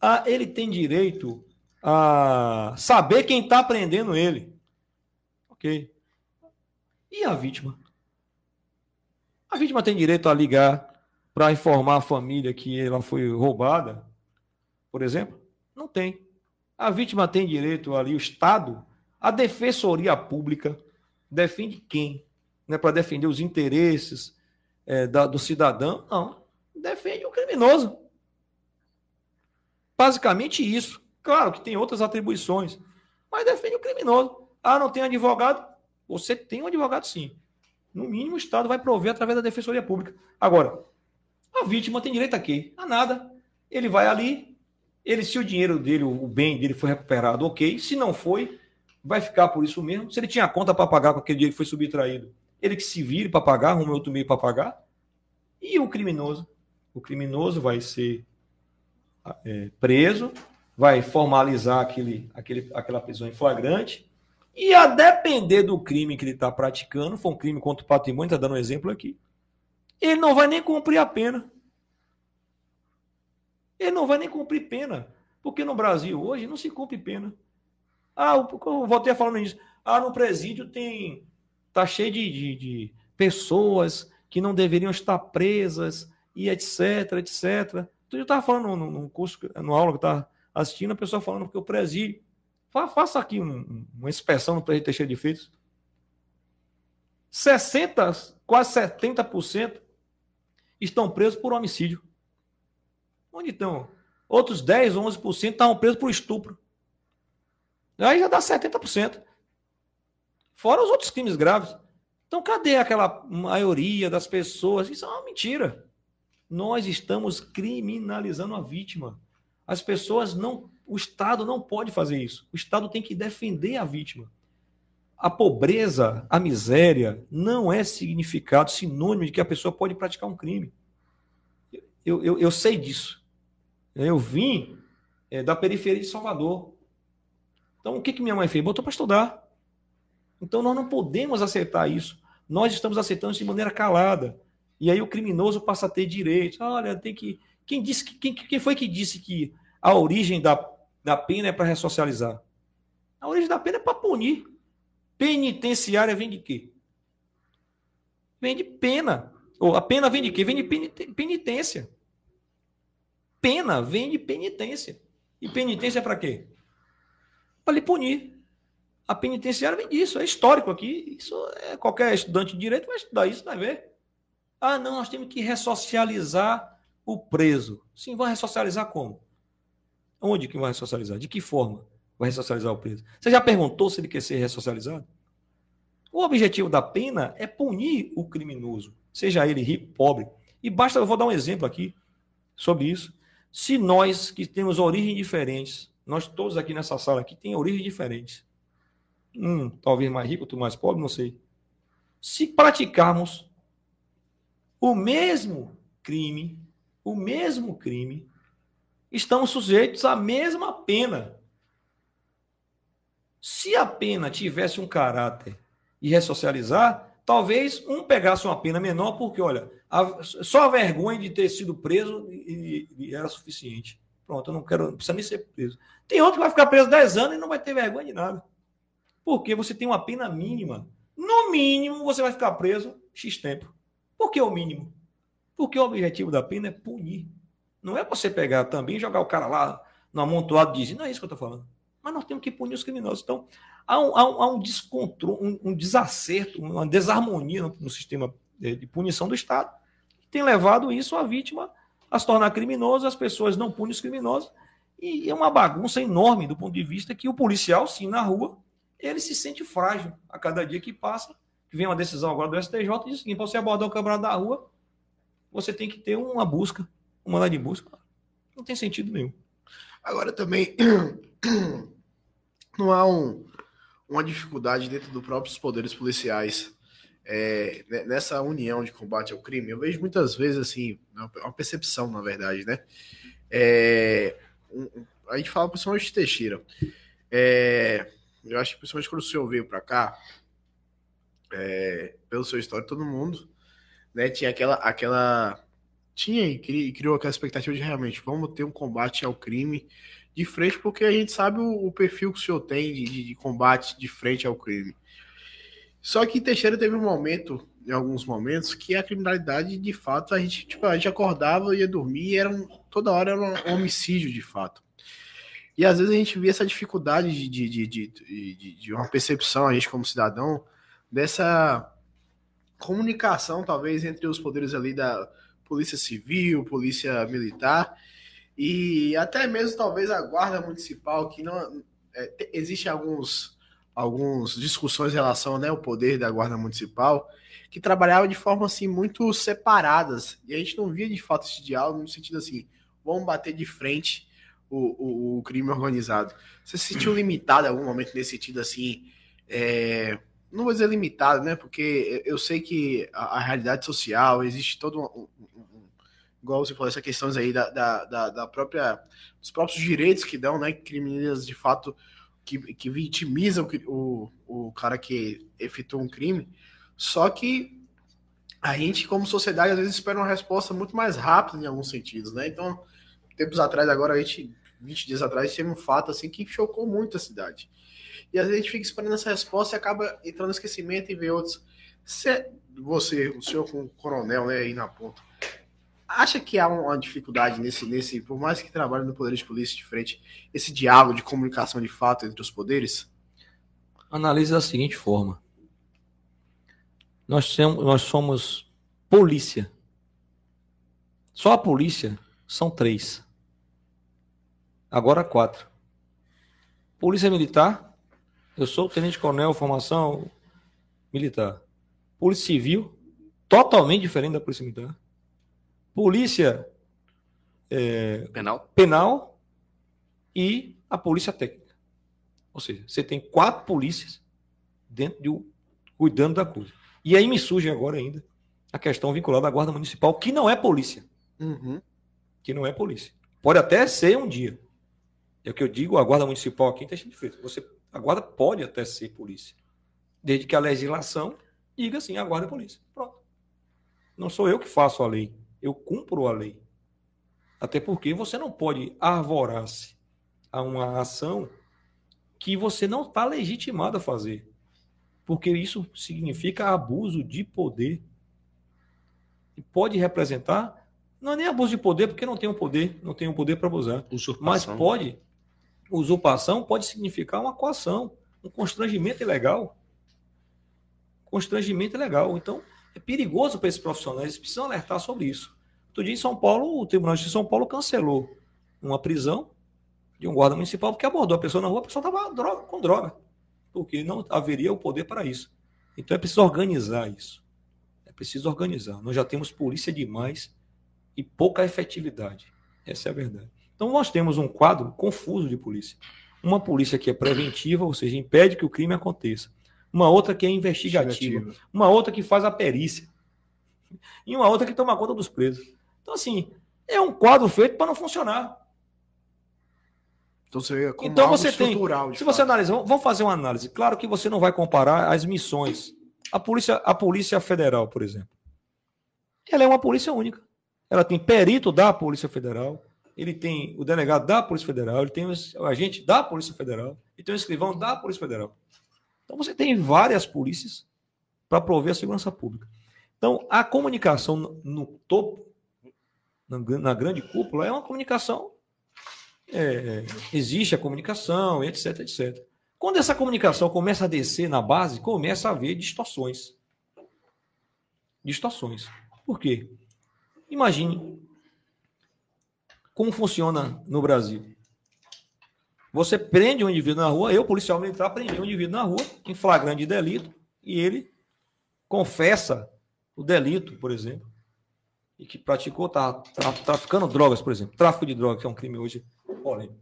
Ah, ele tem direito a saber quem está prendendo ele. Ok. E a vítima? A vítima tem direito a ligar para informar a família que ela foi roubada, por exemplo? Não tem. A vítima tem direito ali, o Estado a defensoria pública defende quem? Não é para defender os interesses é, da, do cidadão? Não. Defende o criminoso. Basicamente isso. Claro que tem outras atribuições, mas defende o criminoso. Ah, não tem advogado? Você tem um advogado sim. No mínimo, o Estado vai prover através da Defensoria Pública. Agora, a vítima tem direito a quê? A nada. Ele vai ali, ele, se o dinheiro dele, o bem dele foi recuperado, ok. Se não foi, vai ficar por isso mesmo. Se ele tinha conta para pagar com aquele dinheiro que foi subtraído, ele que se vire para pagar, arrume outro meio para pagar. E o criminoso? O criminoso vai ser é, preso, vai formalizar aquele, aquele, aquela prisão em flagrante, e a depender do crime que ele está praticando, foi um crime contra o patrimônio, está dando um exemplo aqui, ele não vai nem cumprir a pena. Ele não vai nem cumprir pena. Porque no Brasil hoje não se cumpre pena. Ah, eu voltei a falar nisso. Ah, no presídio tem. Tá cheio de, de, de pessoas que não deveriam estar presas e etc, etc. Então, eu estava falando no curso, no aula que eu estava assistindo, a pessoa falando que o presídio. Faça aqui um, uma inspeção no presídio Teixeira de Freitas. 60, quase 70% estão presos por homicídio. Onde estão? Outros 10, 11% estavam presos por estupro. Aí já dá 70%. Fora os outros crimes graves. Então, cadê aquela maioria das pessoas? Isso é uma mentira. Nós estamos criminalizando a vítima. As pessoas não. O Estado não pode fazer isso. O Estado tem que defender a vítima. A pobreza, a miséria, não é significado, sinônimo de que a pessoa pode praticar um crime. Eu, eu, eu sei disso. Eu vim é, da periferia de Salvador. Então, o que, que minha mãe fez? Botou para estudar. Então nós não podemos aceitar isso. Nós estamos aceitando isso de maneira calada. E aí o criminoso passa a ter direitos. Olha, tem que. Quem, disse que, quem, quem foi que disse que a origem da, da pena é para ressocializar? A origem da pena é para punir. Penitenciária vem de quê? Vem de pena. Ou a pena vem de quê? Vem de penitência. Pena vem de penitência. E penitência é para quê? Para lhe punir. A penitenciária vem disso, é histórico aqui. Isso é qualquer estudante de direito vai estudar isso, vai ver. Ah, não, nós temos que ressocializar o preso. Sim, vai ressocializar como? Onde que vai ressocializar? De que forma vai ressocializar o preso? Você já perguntou se ele quer ser ressocializado? O objetivo da pena é punir o criminoso, seja ele rico, pobre. E basta, eu vou dar um exemplo aqui sobre isso. Se nós que temos origens diferentes, nós todos aqui nessa sala aqui tem origens diferentes. Um talvez mais rico, outro mais pobre, não sei. Se praticarmos o mesmo crime, o mesmo crime, estamos sujeitos à mesma pena. Se a pena tivesse um caráter e ressocializar, talvez um pegasse uma pena menor, porque, olha, a, só a vergonha de ter sido preso e, e era suficiente. Pronto, eu não quero, não precisa nem ser preso. Tem outro que vai ficar preso 10 anos e não vai ter vergonha de nada. Porque você tem uma pena mínima. No mínimo, você vai ficar preso X tempo. Por que o mínimo? Porque o objetivo da pena é punir. Não é você pegar também e jogar o cara lá no amontoado de não é isso que eu estou falando. Mas nós temos que punir os criminosos. Então, há um, há um, há um descontrole, um, um, desacerto, uma desarmonia no, no, sistema de punição do Estado, que tem levado isso a vítima a se tornar criminoso, as pessoas não punem os criminosos, e é uma bagunça enorme do ponto de vista que o policial, sim, na rua, ele se sente frágil a cada dia que passa. Que vem uma decisão agora do STJ diz o seguinte: para você abordar o camarada da rua, você tem que ter uma busca, uma lá de busca. Não tem sentido nenhum. Agora também não há um, uma dificuldade dentro dos próprios poderes policiais é, nessa união de combate ao crime. Eu vejo muitas vezes assim, é uma percepção, na verdade, né? É, a gente fala principalmente de Teixeira. É, eu acho que principalmente quando o senhor veio para cá, é, pelo seu histórico, todo mundo né, tinha aquela, aquela tinha e criou aquela expectativa de realmente vamos ter um combate ao crime de frente, porque a gente sabe o, o perfil que o senhor tem de, de, combate de frente ao crime. Só que Teixeira teve um momento, em alguns momentos, que a criminalidade, de fato, a gente, tipo, a gente acordava, ia dormir e era um, toda hora era um homicídio, de fato. E às vezes a gente via essa dificuldade de, de, de, de, de uma percepção, a gente como cidadão, dessa comunicação, talvez, entre os poderes ali da Polícia Civil, Polícia Militar, e até mesmo talvez a Guarda Municipal, que não. É, Existem alguns algumas discussões em relação né, ao poder da Guarda Municipal, que trabalhava de forma assim muito separadas. E a gente não via de fato esse diálogo no sentido assim, vamos bater de frente o, o, o, crime organizado. Você se sentiu limitado em algum momento nesse sentido assim? É, não vou dizer limitado, né? Porque eu sei que a, a realidade social existe todo um, um, um, igual você falou, essas questões aí da, da, da, própria dos próprios direitos que dão, né? Criminalizam de fato que, que vitimizam o, o cara que efetuou um crime. Só que a gente, como sociedade, às vezes espera uma resposta muito mais rápida em alguns sentidos, né? Então, tempos atrás, agora a gente, 20 dias atrás, teve um fato assim que chocou muito a cidade. E às vezes a gente fica esperando essa resposta e acaba entrando no esquecimento e vê outros. Se você, o senhor como coronel, né, aí na ponta, acha que há uma dificuldade nesse, nesse, por mais que trabalhe no poder de polícia de frente, esse diálogo de comunicação de fato entre os poderes? Analise da seguinte forma. Nós, temos, nós somos polícia. Só a polícia são três. Agora quatro. Polícia Militar, eu sou tenente-coronel, formação militar. Polícia Civil, totalmente diferente da Polícia Militar. Polícia é, penal. penal e a Polícia Técnica. Ou seja, você tem quatro polícias dentro de cuidando da coisa. E aí me surge agora ainda a questão vinculada à Guarda Municipal, que não é polícia. Uhum. Que não é polícia. Pode até ser um dia. É o que eu digo, a Guarda Municipal aqui em Teixeira de Freitas. Você, a Guarda pode até ser polícia. Desde que a legislação diga assim, a polícia. Pronto. Não sou eu que faço a lei, eu cumpro a lei. Até porque você não pode arvorar-se a uma ação que você não está legitimado a fazer. Porque isso significa abuso de poder. E pode representar, não é nem abuso de poder, porque não tem o um poder, não tem o um poder para abusar. Usurpação. Mas pode, usurpação pode significar uma coação, um constrangimento ilegal. Constrangimento ilegal. Então, é perigoso para esses profissionais, eles precisam alertar sobre isso. Outro dia em São Paulo, o Tribunal de São Paulo cancelou uma prisão de um guarda municipal porque abordou a pessoa na rua, a pessoa estava com droga, porque não haveria o poder para isso. Então é preciso organizar isso. É preciso organizar. Nós já temos polícia demais e pouca efetividade. Essa é a verdade. Então nós temos um quadro confuso de polícia. Uma polícia que é preventiva, ou seja, impede que o crime aconteça uma outra que é investigativa, uma outra que faz a perícia, e uma outra que toma conta dos presos. Então, assim, é um quadro feito para não funcionar. Então você, então, você tem. Se você analisa, vamos fazer uma análise. Claro que você não vai comparar as missões. A polícia, a polícia Federal, por exemplo, ela é uma polícia única. Ela tem perito da Polícia Federal, ele tem o delegado da Polícia Federal, ele tem o agente da Polícia Federal, e tem o escrivão da Polícia Federal. Então você tem várias polícias para prover a segurança pública. Então a comunicação no, topo, na, grande cúpula, é uma comunicação. É, existe a comunicação, etc, etc. Quando essa comunicação começa a descer na base, começa a haver distorções. Distorções. Por quê? Imagine como funciona no Brasil. Você prende um indivíduo na rua, eu, policial militar, prendi um indivíduo na rua em flagrante delito e ele confessa o delito, por exemplo, e que praticou, tá, tá traficando drogas, por exemplo, tráfico de drogas, que é um crime hoje polêmico.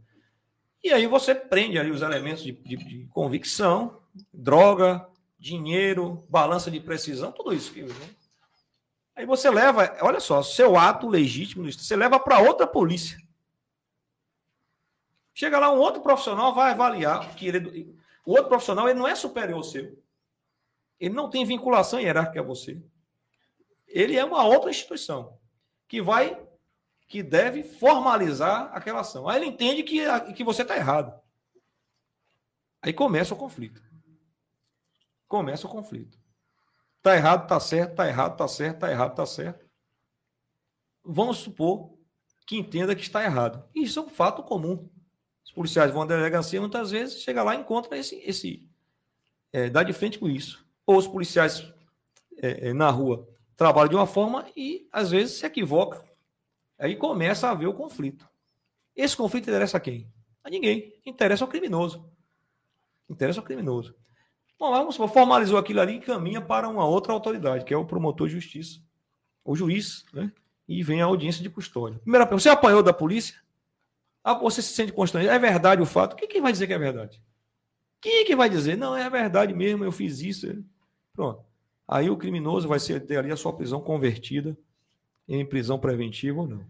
E aí você prende ali os elementos de, de, de convicção, droga, dinheiro, balança de precisão, tudo isso. Né? Aí você leva, olha só, seu ato legítimo, você leva para outra polícia. Chega lá um outro profissional, vai avaliar que ele, o outro profissional ele não é superior ao seu. Ele não tem vinculação hierárquica a você. Ele é uma outra instituição que vai, que deve formalizar aquela ação. Aí ele entende que, que você está errado. Aí começa o conflito. Começa o conflito. Está errado, está certo, está errado, está certo, está errado, está certo. Vamos supor que entenda que está errado. Isso é um fato comum. Os policiais vão à delegacia, muitas vezes, chega lá e encontra esse. esse é, dá de frente com isso. Ou os policiais é, é, na rua trabalham de uma forma e, às vezes, se equivocam. Aí começa a haver o conflito. Esse conflito interessa a quem? A ninguém. Interessa ao criminoso. Interessa ao criminoso. Bom, vamos formalizou aquilo ali e caminha para uma outra autoridade, que é o promotor de justiça, o juiz, né? E vem a audiência de custódia. Primeira pergunta: você apanhou da polícia? Ah, você se sente constrangido. É verdade o fato? Quem que vai dizer que é verdade? Quem que vai dizer? Não, é verdade mesmo, eu fiz isso. Pronto. Aí o criminoso vai ser, ter ali a sua prisão convertida em prisão preventiva ou não.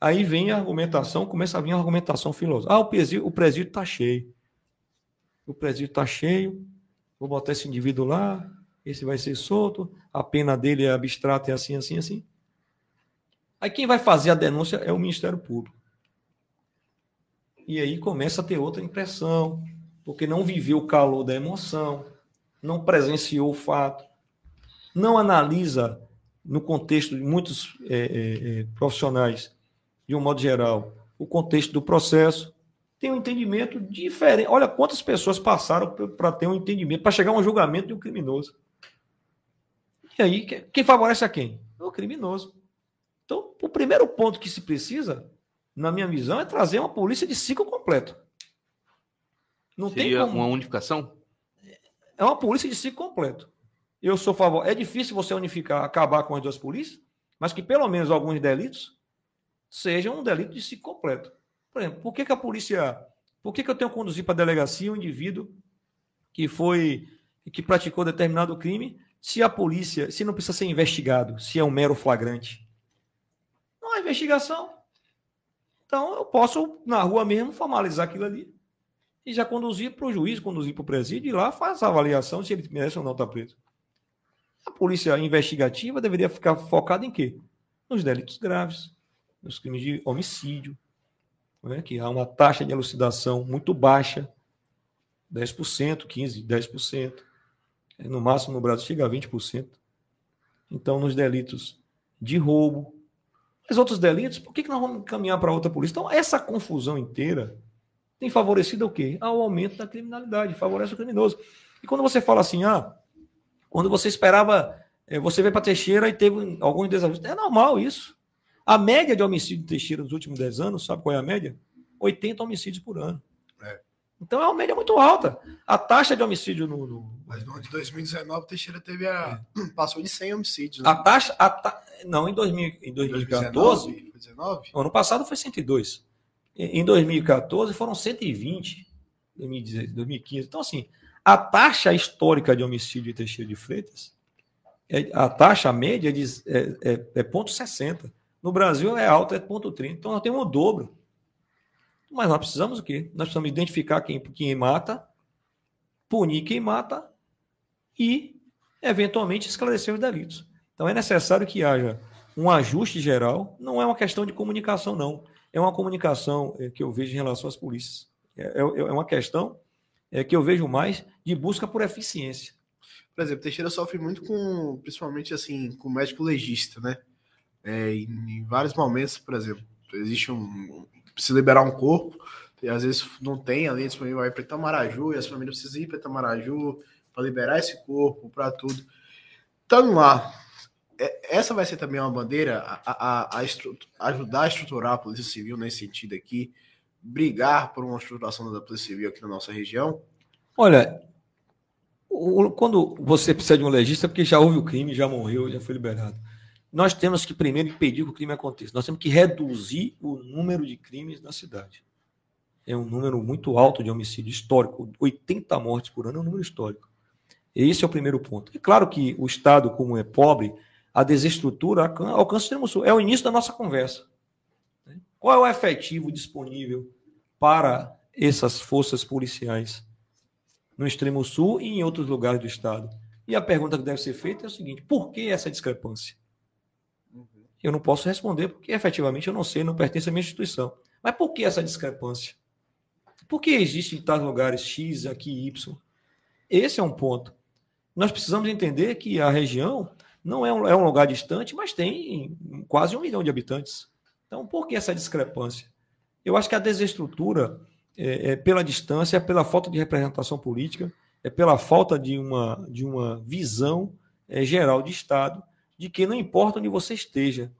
Aí vem a argumentação, começa a vir a argumentação filosófica. Ah, o presídio o presídio está cheio. O presídio está cheio, vou botar esse indivíduo lá, esse vai ser solto, a pena dele é abstrata, é assim, assim, assim. Aí quem vai fazer a denúncia é o Ministério Público e aí começa a ter outra impressão, porque não viveu o calor da emoção, não presenciou o fato, não analisa no contexto de muitos é, é, é, profissionais, de um modo geral, o contexto do processo, tem um entendimento diferente. Olha quantas pessoas passaram para ter um entendimento, para chegar a um julgamento de um criminoso. E aí, quem favorece a quem? O criminoso. Então, o primeiro ponto que se precisa na minha visão, é trazer uma polícia de ciclo completo. Não Seria tem como... uma unificação? É uma polícia de ciclo completo. Eu sou favor. É difícil você unificar, acabar com as duas polícias, mas que pelo menos alguns delitos sejam um delito de ciclo completo. Por exemplo, por que, que a polícia. Por que, que eu tenho que conduzir para a delegacia um indivíduo que foi. que praticou determinado crime, se a polícia. se não precisa ser investigado, se é um mero flagrante? Não há investigação. Então, eu posso, na rua mesmo, formalizar aquilo ali. e já conduzir para o juiz, conduzir para o presídio e lá faz a avaliação se ele merece ou não estar tá preso. A polícia investigativa deveria ficar focada em quê? Nos delitos graves, nos crimes de homicídio, né? que há uma taxa de elucidação muito baixa, 10%, 15%, 10%. No máximo no Brasil chega a 20%. Então, nos delitos de roubo, mas outros delitos, por que, que nós vamos caminhar para outra polícia? Então, essa confusão inteira tem favorecido o quê? Ao aumento da criminalidade, favorece o criminoso. E quando você fala assim, ah, quando você esperava, eh, você veio para Teixeira e teve alguns desafios, é normal isso. A média de homicídio de Teixeira nos últimos 10 anos, sabe qual é a média? 80 homicídios por ano. É. Então é uma média muito alta. A taxa de homicídio no. no... Mas no ano de 2019, Teixeira teve a. É. passou de 100 homicídios. Né? A taxa. A ta... Não, em, 2000, em 2014. 2019? Ano passado foi 102. Em 2014 foram 120. 2015. Então, assim, a taxa histórica de homicídio em Teixeira de Freitas, é, a taxa média é, de, é, é, é 0,60. No Brasil é alta, é 0,30. Então, nós temos o dobro. Mas nós precisamos o quê? Nós precisamos identificar quem, quem mata, punir quem mata e, eventualmente, esclarecer os delitos. Então é necessário que haja um ajuste geral. Não é uma questão de comunicação, não. É uma comunicação é, que eu vejo em relação às polícias. É, é, é uma questão é, que eu vejo mais de busca por eficiência. Por exemplo, Teixeira sofre muito com, principalmente assim, com médico legista, né? É, em, vários momentos, por exemplo, existe um, precisa liberar um corpo, e às vezes não tem ali disponível, vai para Itamaraju, e as famílias precisam ir para Itamaraju para liberar esse corpo, para tudo. Estando lá, é, essa vai ser também uma bandeira a, a, a, ajudar a estruturar a Polícia Civil nesse sentido aqui, brigar por uma estruturação da Polícia Civil aqui na nossa região? Olha, quando você precisa de um legista, é porque já houve o crime, já morreu, já foi liberado nós temos que primeiro impedir que o crime aconteça. Nós temos que reduzir o número de crimes na cidade. É um número muito alto de homicídio histórico. 80 mortes por ano é um número histórico. Esse é o primeiro ponto. É claro que o Estado, como é pobre, a desestrutura alcança o extremo sul. É o início da nossa conversa. Qual é o efetivo disponível para essas forças policiais no extremo sul e em outros lugares do Estado? E a pergunta que deve ser feita é o seguinte: por que essa discrepância? Eu não posso responder porque efetivamente eu não sei, não pertence à minha instituição. Mas por que essa discrepância? Por que existe em tais lugares X, aqui Y? Esse é um ponto. Nós precisamos entender que a região não é um, é um lugar distante, mas tem quase um milhão de habitantes. Então, por que essa discrepância? Eu acho que a desestrutura é, é pela distância, é pela falta de representação política, é pela falta de uma, de uma visão é, geral de Estado de que não importa onde você esteja,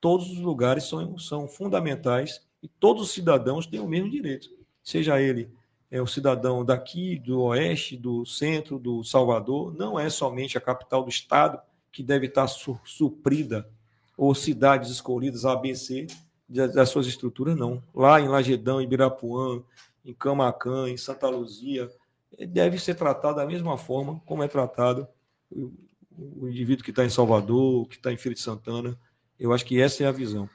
todos os lugares são, são fundamentais e todos os cidadãos têm o mesmo direito, seja ele é o cidadão daqui, do oeste, do centro, do Salvador, não é somente a capital do estado que deve estar su suprida, ou cidades escolhidas ABC das suas estruturas, não. Lá em Lagedão, em Birapuã, em Camacan, em Santa Luzia, deve ser tratado da mesma forma como é tratado o indivíduo que está em Salvador, que está em Feira de Santana. Eu acho que essa é a visão.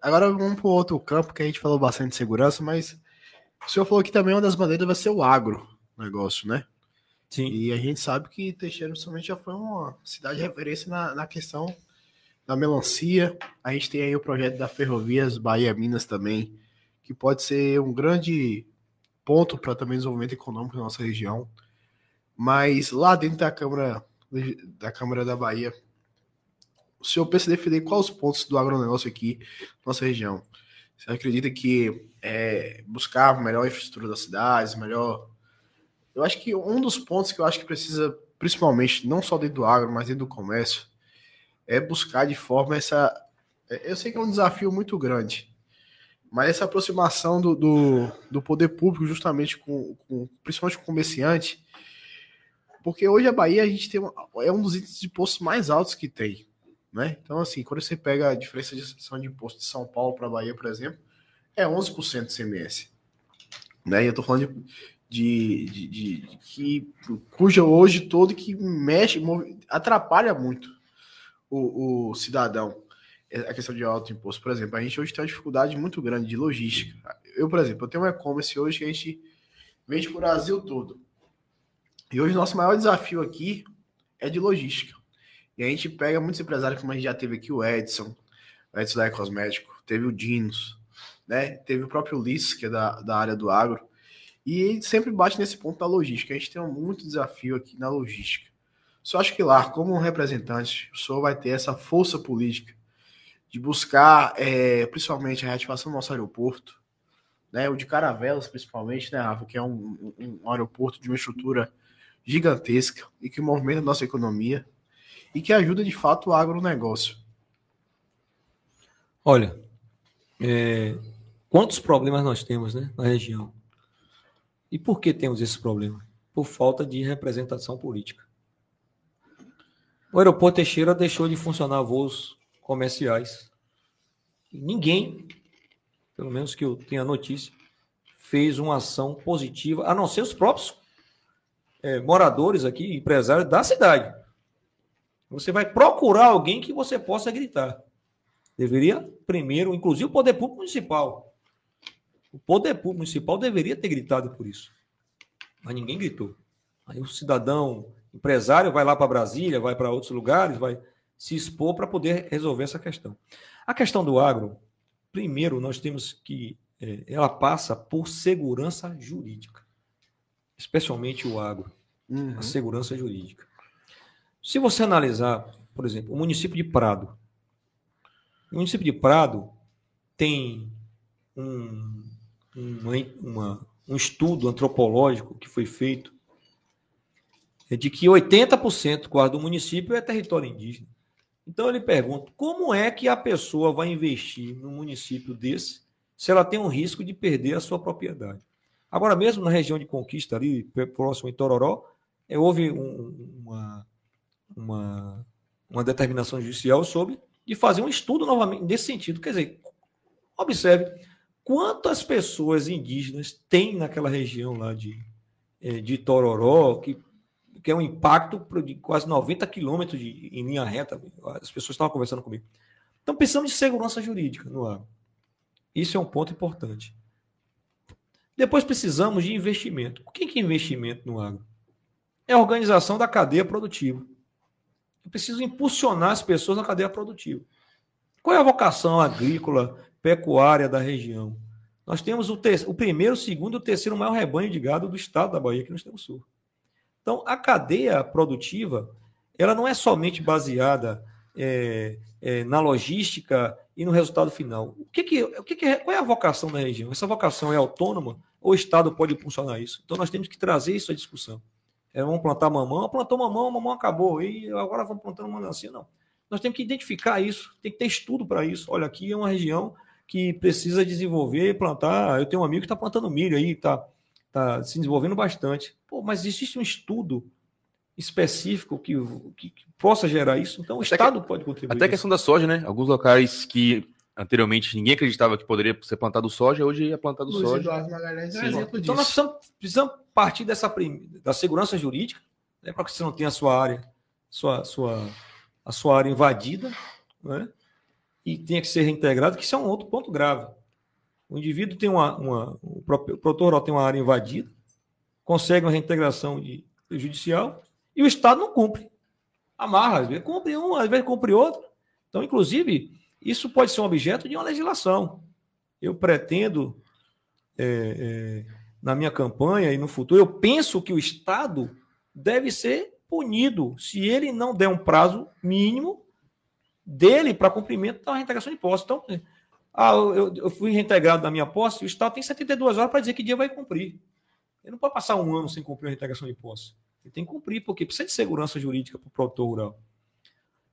Agora vamos para o outro campo que a gente falou bastante de segurança, mas o senhor falou que também uma das bandeiras vai ser o agro negócio, né? Sim. E a gente sabe que Teixeira somente já foi uma cidade de referência na, na questão da melancia. A gente tem aí o projeto da Ferrovias Bahia-Minas também, que pode ser um grande ponto para também desenvolvimento econômico da nossa região. Mas lá dentro da Câmara da Câmara da Bahia. O senhor pensa definir quais os pontos do agronegócio aqui na nossa região? Você acredita que é, buscar melhor infraestrutura das cidades, melhor. Eu acho que um dos pontos que eu acho que precisa, principalmente, não só dentro do agro, mas dentro do comércio, é buscar de forma essa. É, eu sei que é um desafio muito grande, mas essa aproximação do, do, do poder público, justamente com, com, principalmente com o comerciante, porque hoje a Bahia a gente tem uma, é um dos índices de impostos mais altos que tem. Né? Então, assim, quando você pega a diferença de de imposto de São Paulo para Bahia, por exemplo, é 11% de CMS. Né? E eu estou falando de, de, de, de, que cuja hoje todo que mexe, atrapalha muito o, o, cidadão a questão de alto imposto. Por exemplo, a gente hoje tem uma dificuldade muito grande de logística. Eu, por exemplo, eu tenho um e-commerce hoje que a gente vende para o Brasil todo. E hoje nosso maior desafio aqui é de logística. E a gente pega muitos empresários, como a gente já teve aqui o Edson, o Edson da Ecosmético, teve o Dinos, né? Teve o próprio Liz, que é da, da área do agro. E sempre bate nesse ponto da logística. A gente tem muito desafio aqui na logística. Só acho que lá, como representante, o senhor vai ter essa força política de buscar, é, principalmente, a reativação do nosso aeroporto, né, o de Caravelas, principalmente, né, Rafa, que é um, um, um aeroporto de uma estrutura gigantesca e que movimenta a nossa economia e que ajuda, de fato, o agronegócio. Olha, é, quantos problemas nós temos né, na região? E por que temos esse problema? Por falta de representação política. O aeroporto Teixeira deixou de funcionar voos comerciais. ninguém, pelo menos que eu tenha notícia, fez uma ação positiva, a não ser os próprios é, moradores aqui, empresários da cidade. Você vai procurar alguém que você possa gritar. Deveria, primeiro, inclusive o poder público municipal. O poder público municipal deveria ter gritado por isso. Mas ninguém gritou. Aí o cidadão empresário vai lá para Brasília, vai para outros lugares, vai se expor para poder resolver essa questão. A questão do agro, primeiro, nós temos que. É, ela passa por segurança jurídica, especialmente o agro, uhum. a segurança jurídica. Se você analisar, por exemplo, o município de Prado. O município de Prado tem um, uma, uma, um estudo antropológico que foi feito de que 80% quase do município é território indígena. Então ele pergunta: como é que a pessoa vai investir num município desse se ela tem um risco de perder a sua propriedade? Agora, mesmo na região de Conquista, ali próximo em Tororó, é, houve um, uma, uma, uma determinação judicial sobre de fazer um estudo novamente nesse sentido. Quer dizer, observe quantas pessoas indígenas tem naquela região lá de, é, de Tororó que que é um impacto de quase 90 quilômetros em linha reta. As pessoas estavam conversando comigo. Então, precisamos de segurança jurídica no agro. Isso é um ponto importante. Depois precisamos de investimento. O que é investimento no agro? É a organização da cadeia produtiva. Eu preciso impulsionar as pessoas na cadeia produtiva. Qual é a vocação agrícola, pecuária da região? Nós temos o, o primeiro, o segundo e o terceiro maior rebanho de gado do estado da Bahia, que nós temos sul. Então, a cadeia produtiva, ela não é somente baseada é, é, na logística e no resultado final. O que que, o que, que qual é a vocação da região? Essa vocação é autônoma ou o Estado pode impulsionar isso? Então, nós temos que trazer isso à discussão. É, vamos plantar mamão, plantou mamão, mamão acabou, e agora vamos plantando melancia. Não. Nós temos que identificar isso, tem que ter estudo para isso. Olha, aqui é uma região que precisa desenvolver, plantar. Eu tenho um amigo que está plantando milho aí, está está se desenvolvendo bastante. Pô, mas existe um estudo específico que, que, que possa gerar isso? Então o até Estado que, pode contribuir. Até a questão da soja, né? Alguns locais que anteriormente ninguém acreditava que poderia ser plantado soja, hoje é plantado Luiz soja. Eduardo Magalhães é um exemplo então disso. nós precisamos, precisamos partir dessa da segurança jurídica, né, para que você não tenha a sua área, sua, sua, a sua área invadida, né? E tenha que ser reintegrado, que isso é um outro ponto grave. O indivíduo tem uma, uma o rural tem uma área invadida, consegue uma reintegração de, judicial e o Estado não cumpre. Amarra, às vezes cumpre um, às vezes cumpre outro. Então, inclusive, isso pode ser um objeto de uma legislação. Eu pretendo, é, é, na minha campanha e no futuro, eu penso que o Estado deve ser punido se ele não der um prazo mínimo dele para cumprimento da reintegração de impostos. Então, ah, eu, eu fui reintegrado da minha posse, o Estado tem 72 horas para dizer que dia vai cumprir. Ele não pode passar um ano sem cumprir a reintegração de posse. Ele tem que cumprir, porque precisa de segurança jurídica para o produtor rural.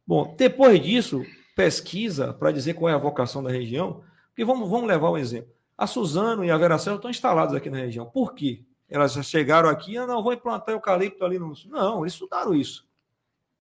Bom, depois disso, pesquisa para dizer qual é a vocação da região, porque vamos, vamos levar um exemplo. A Suzano e a Veracel estão instalados aqui na região. Por quê? Elas chegaram aqui, ah, não, vou implantar eucalipto ali no. Não, eles estudaram isso.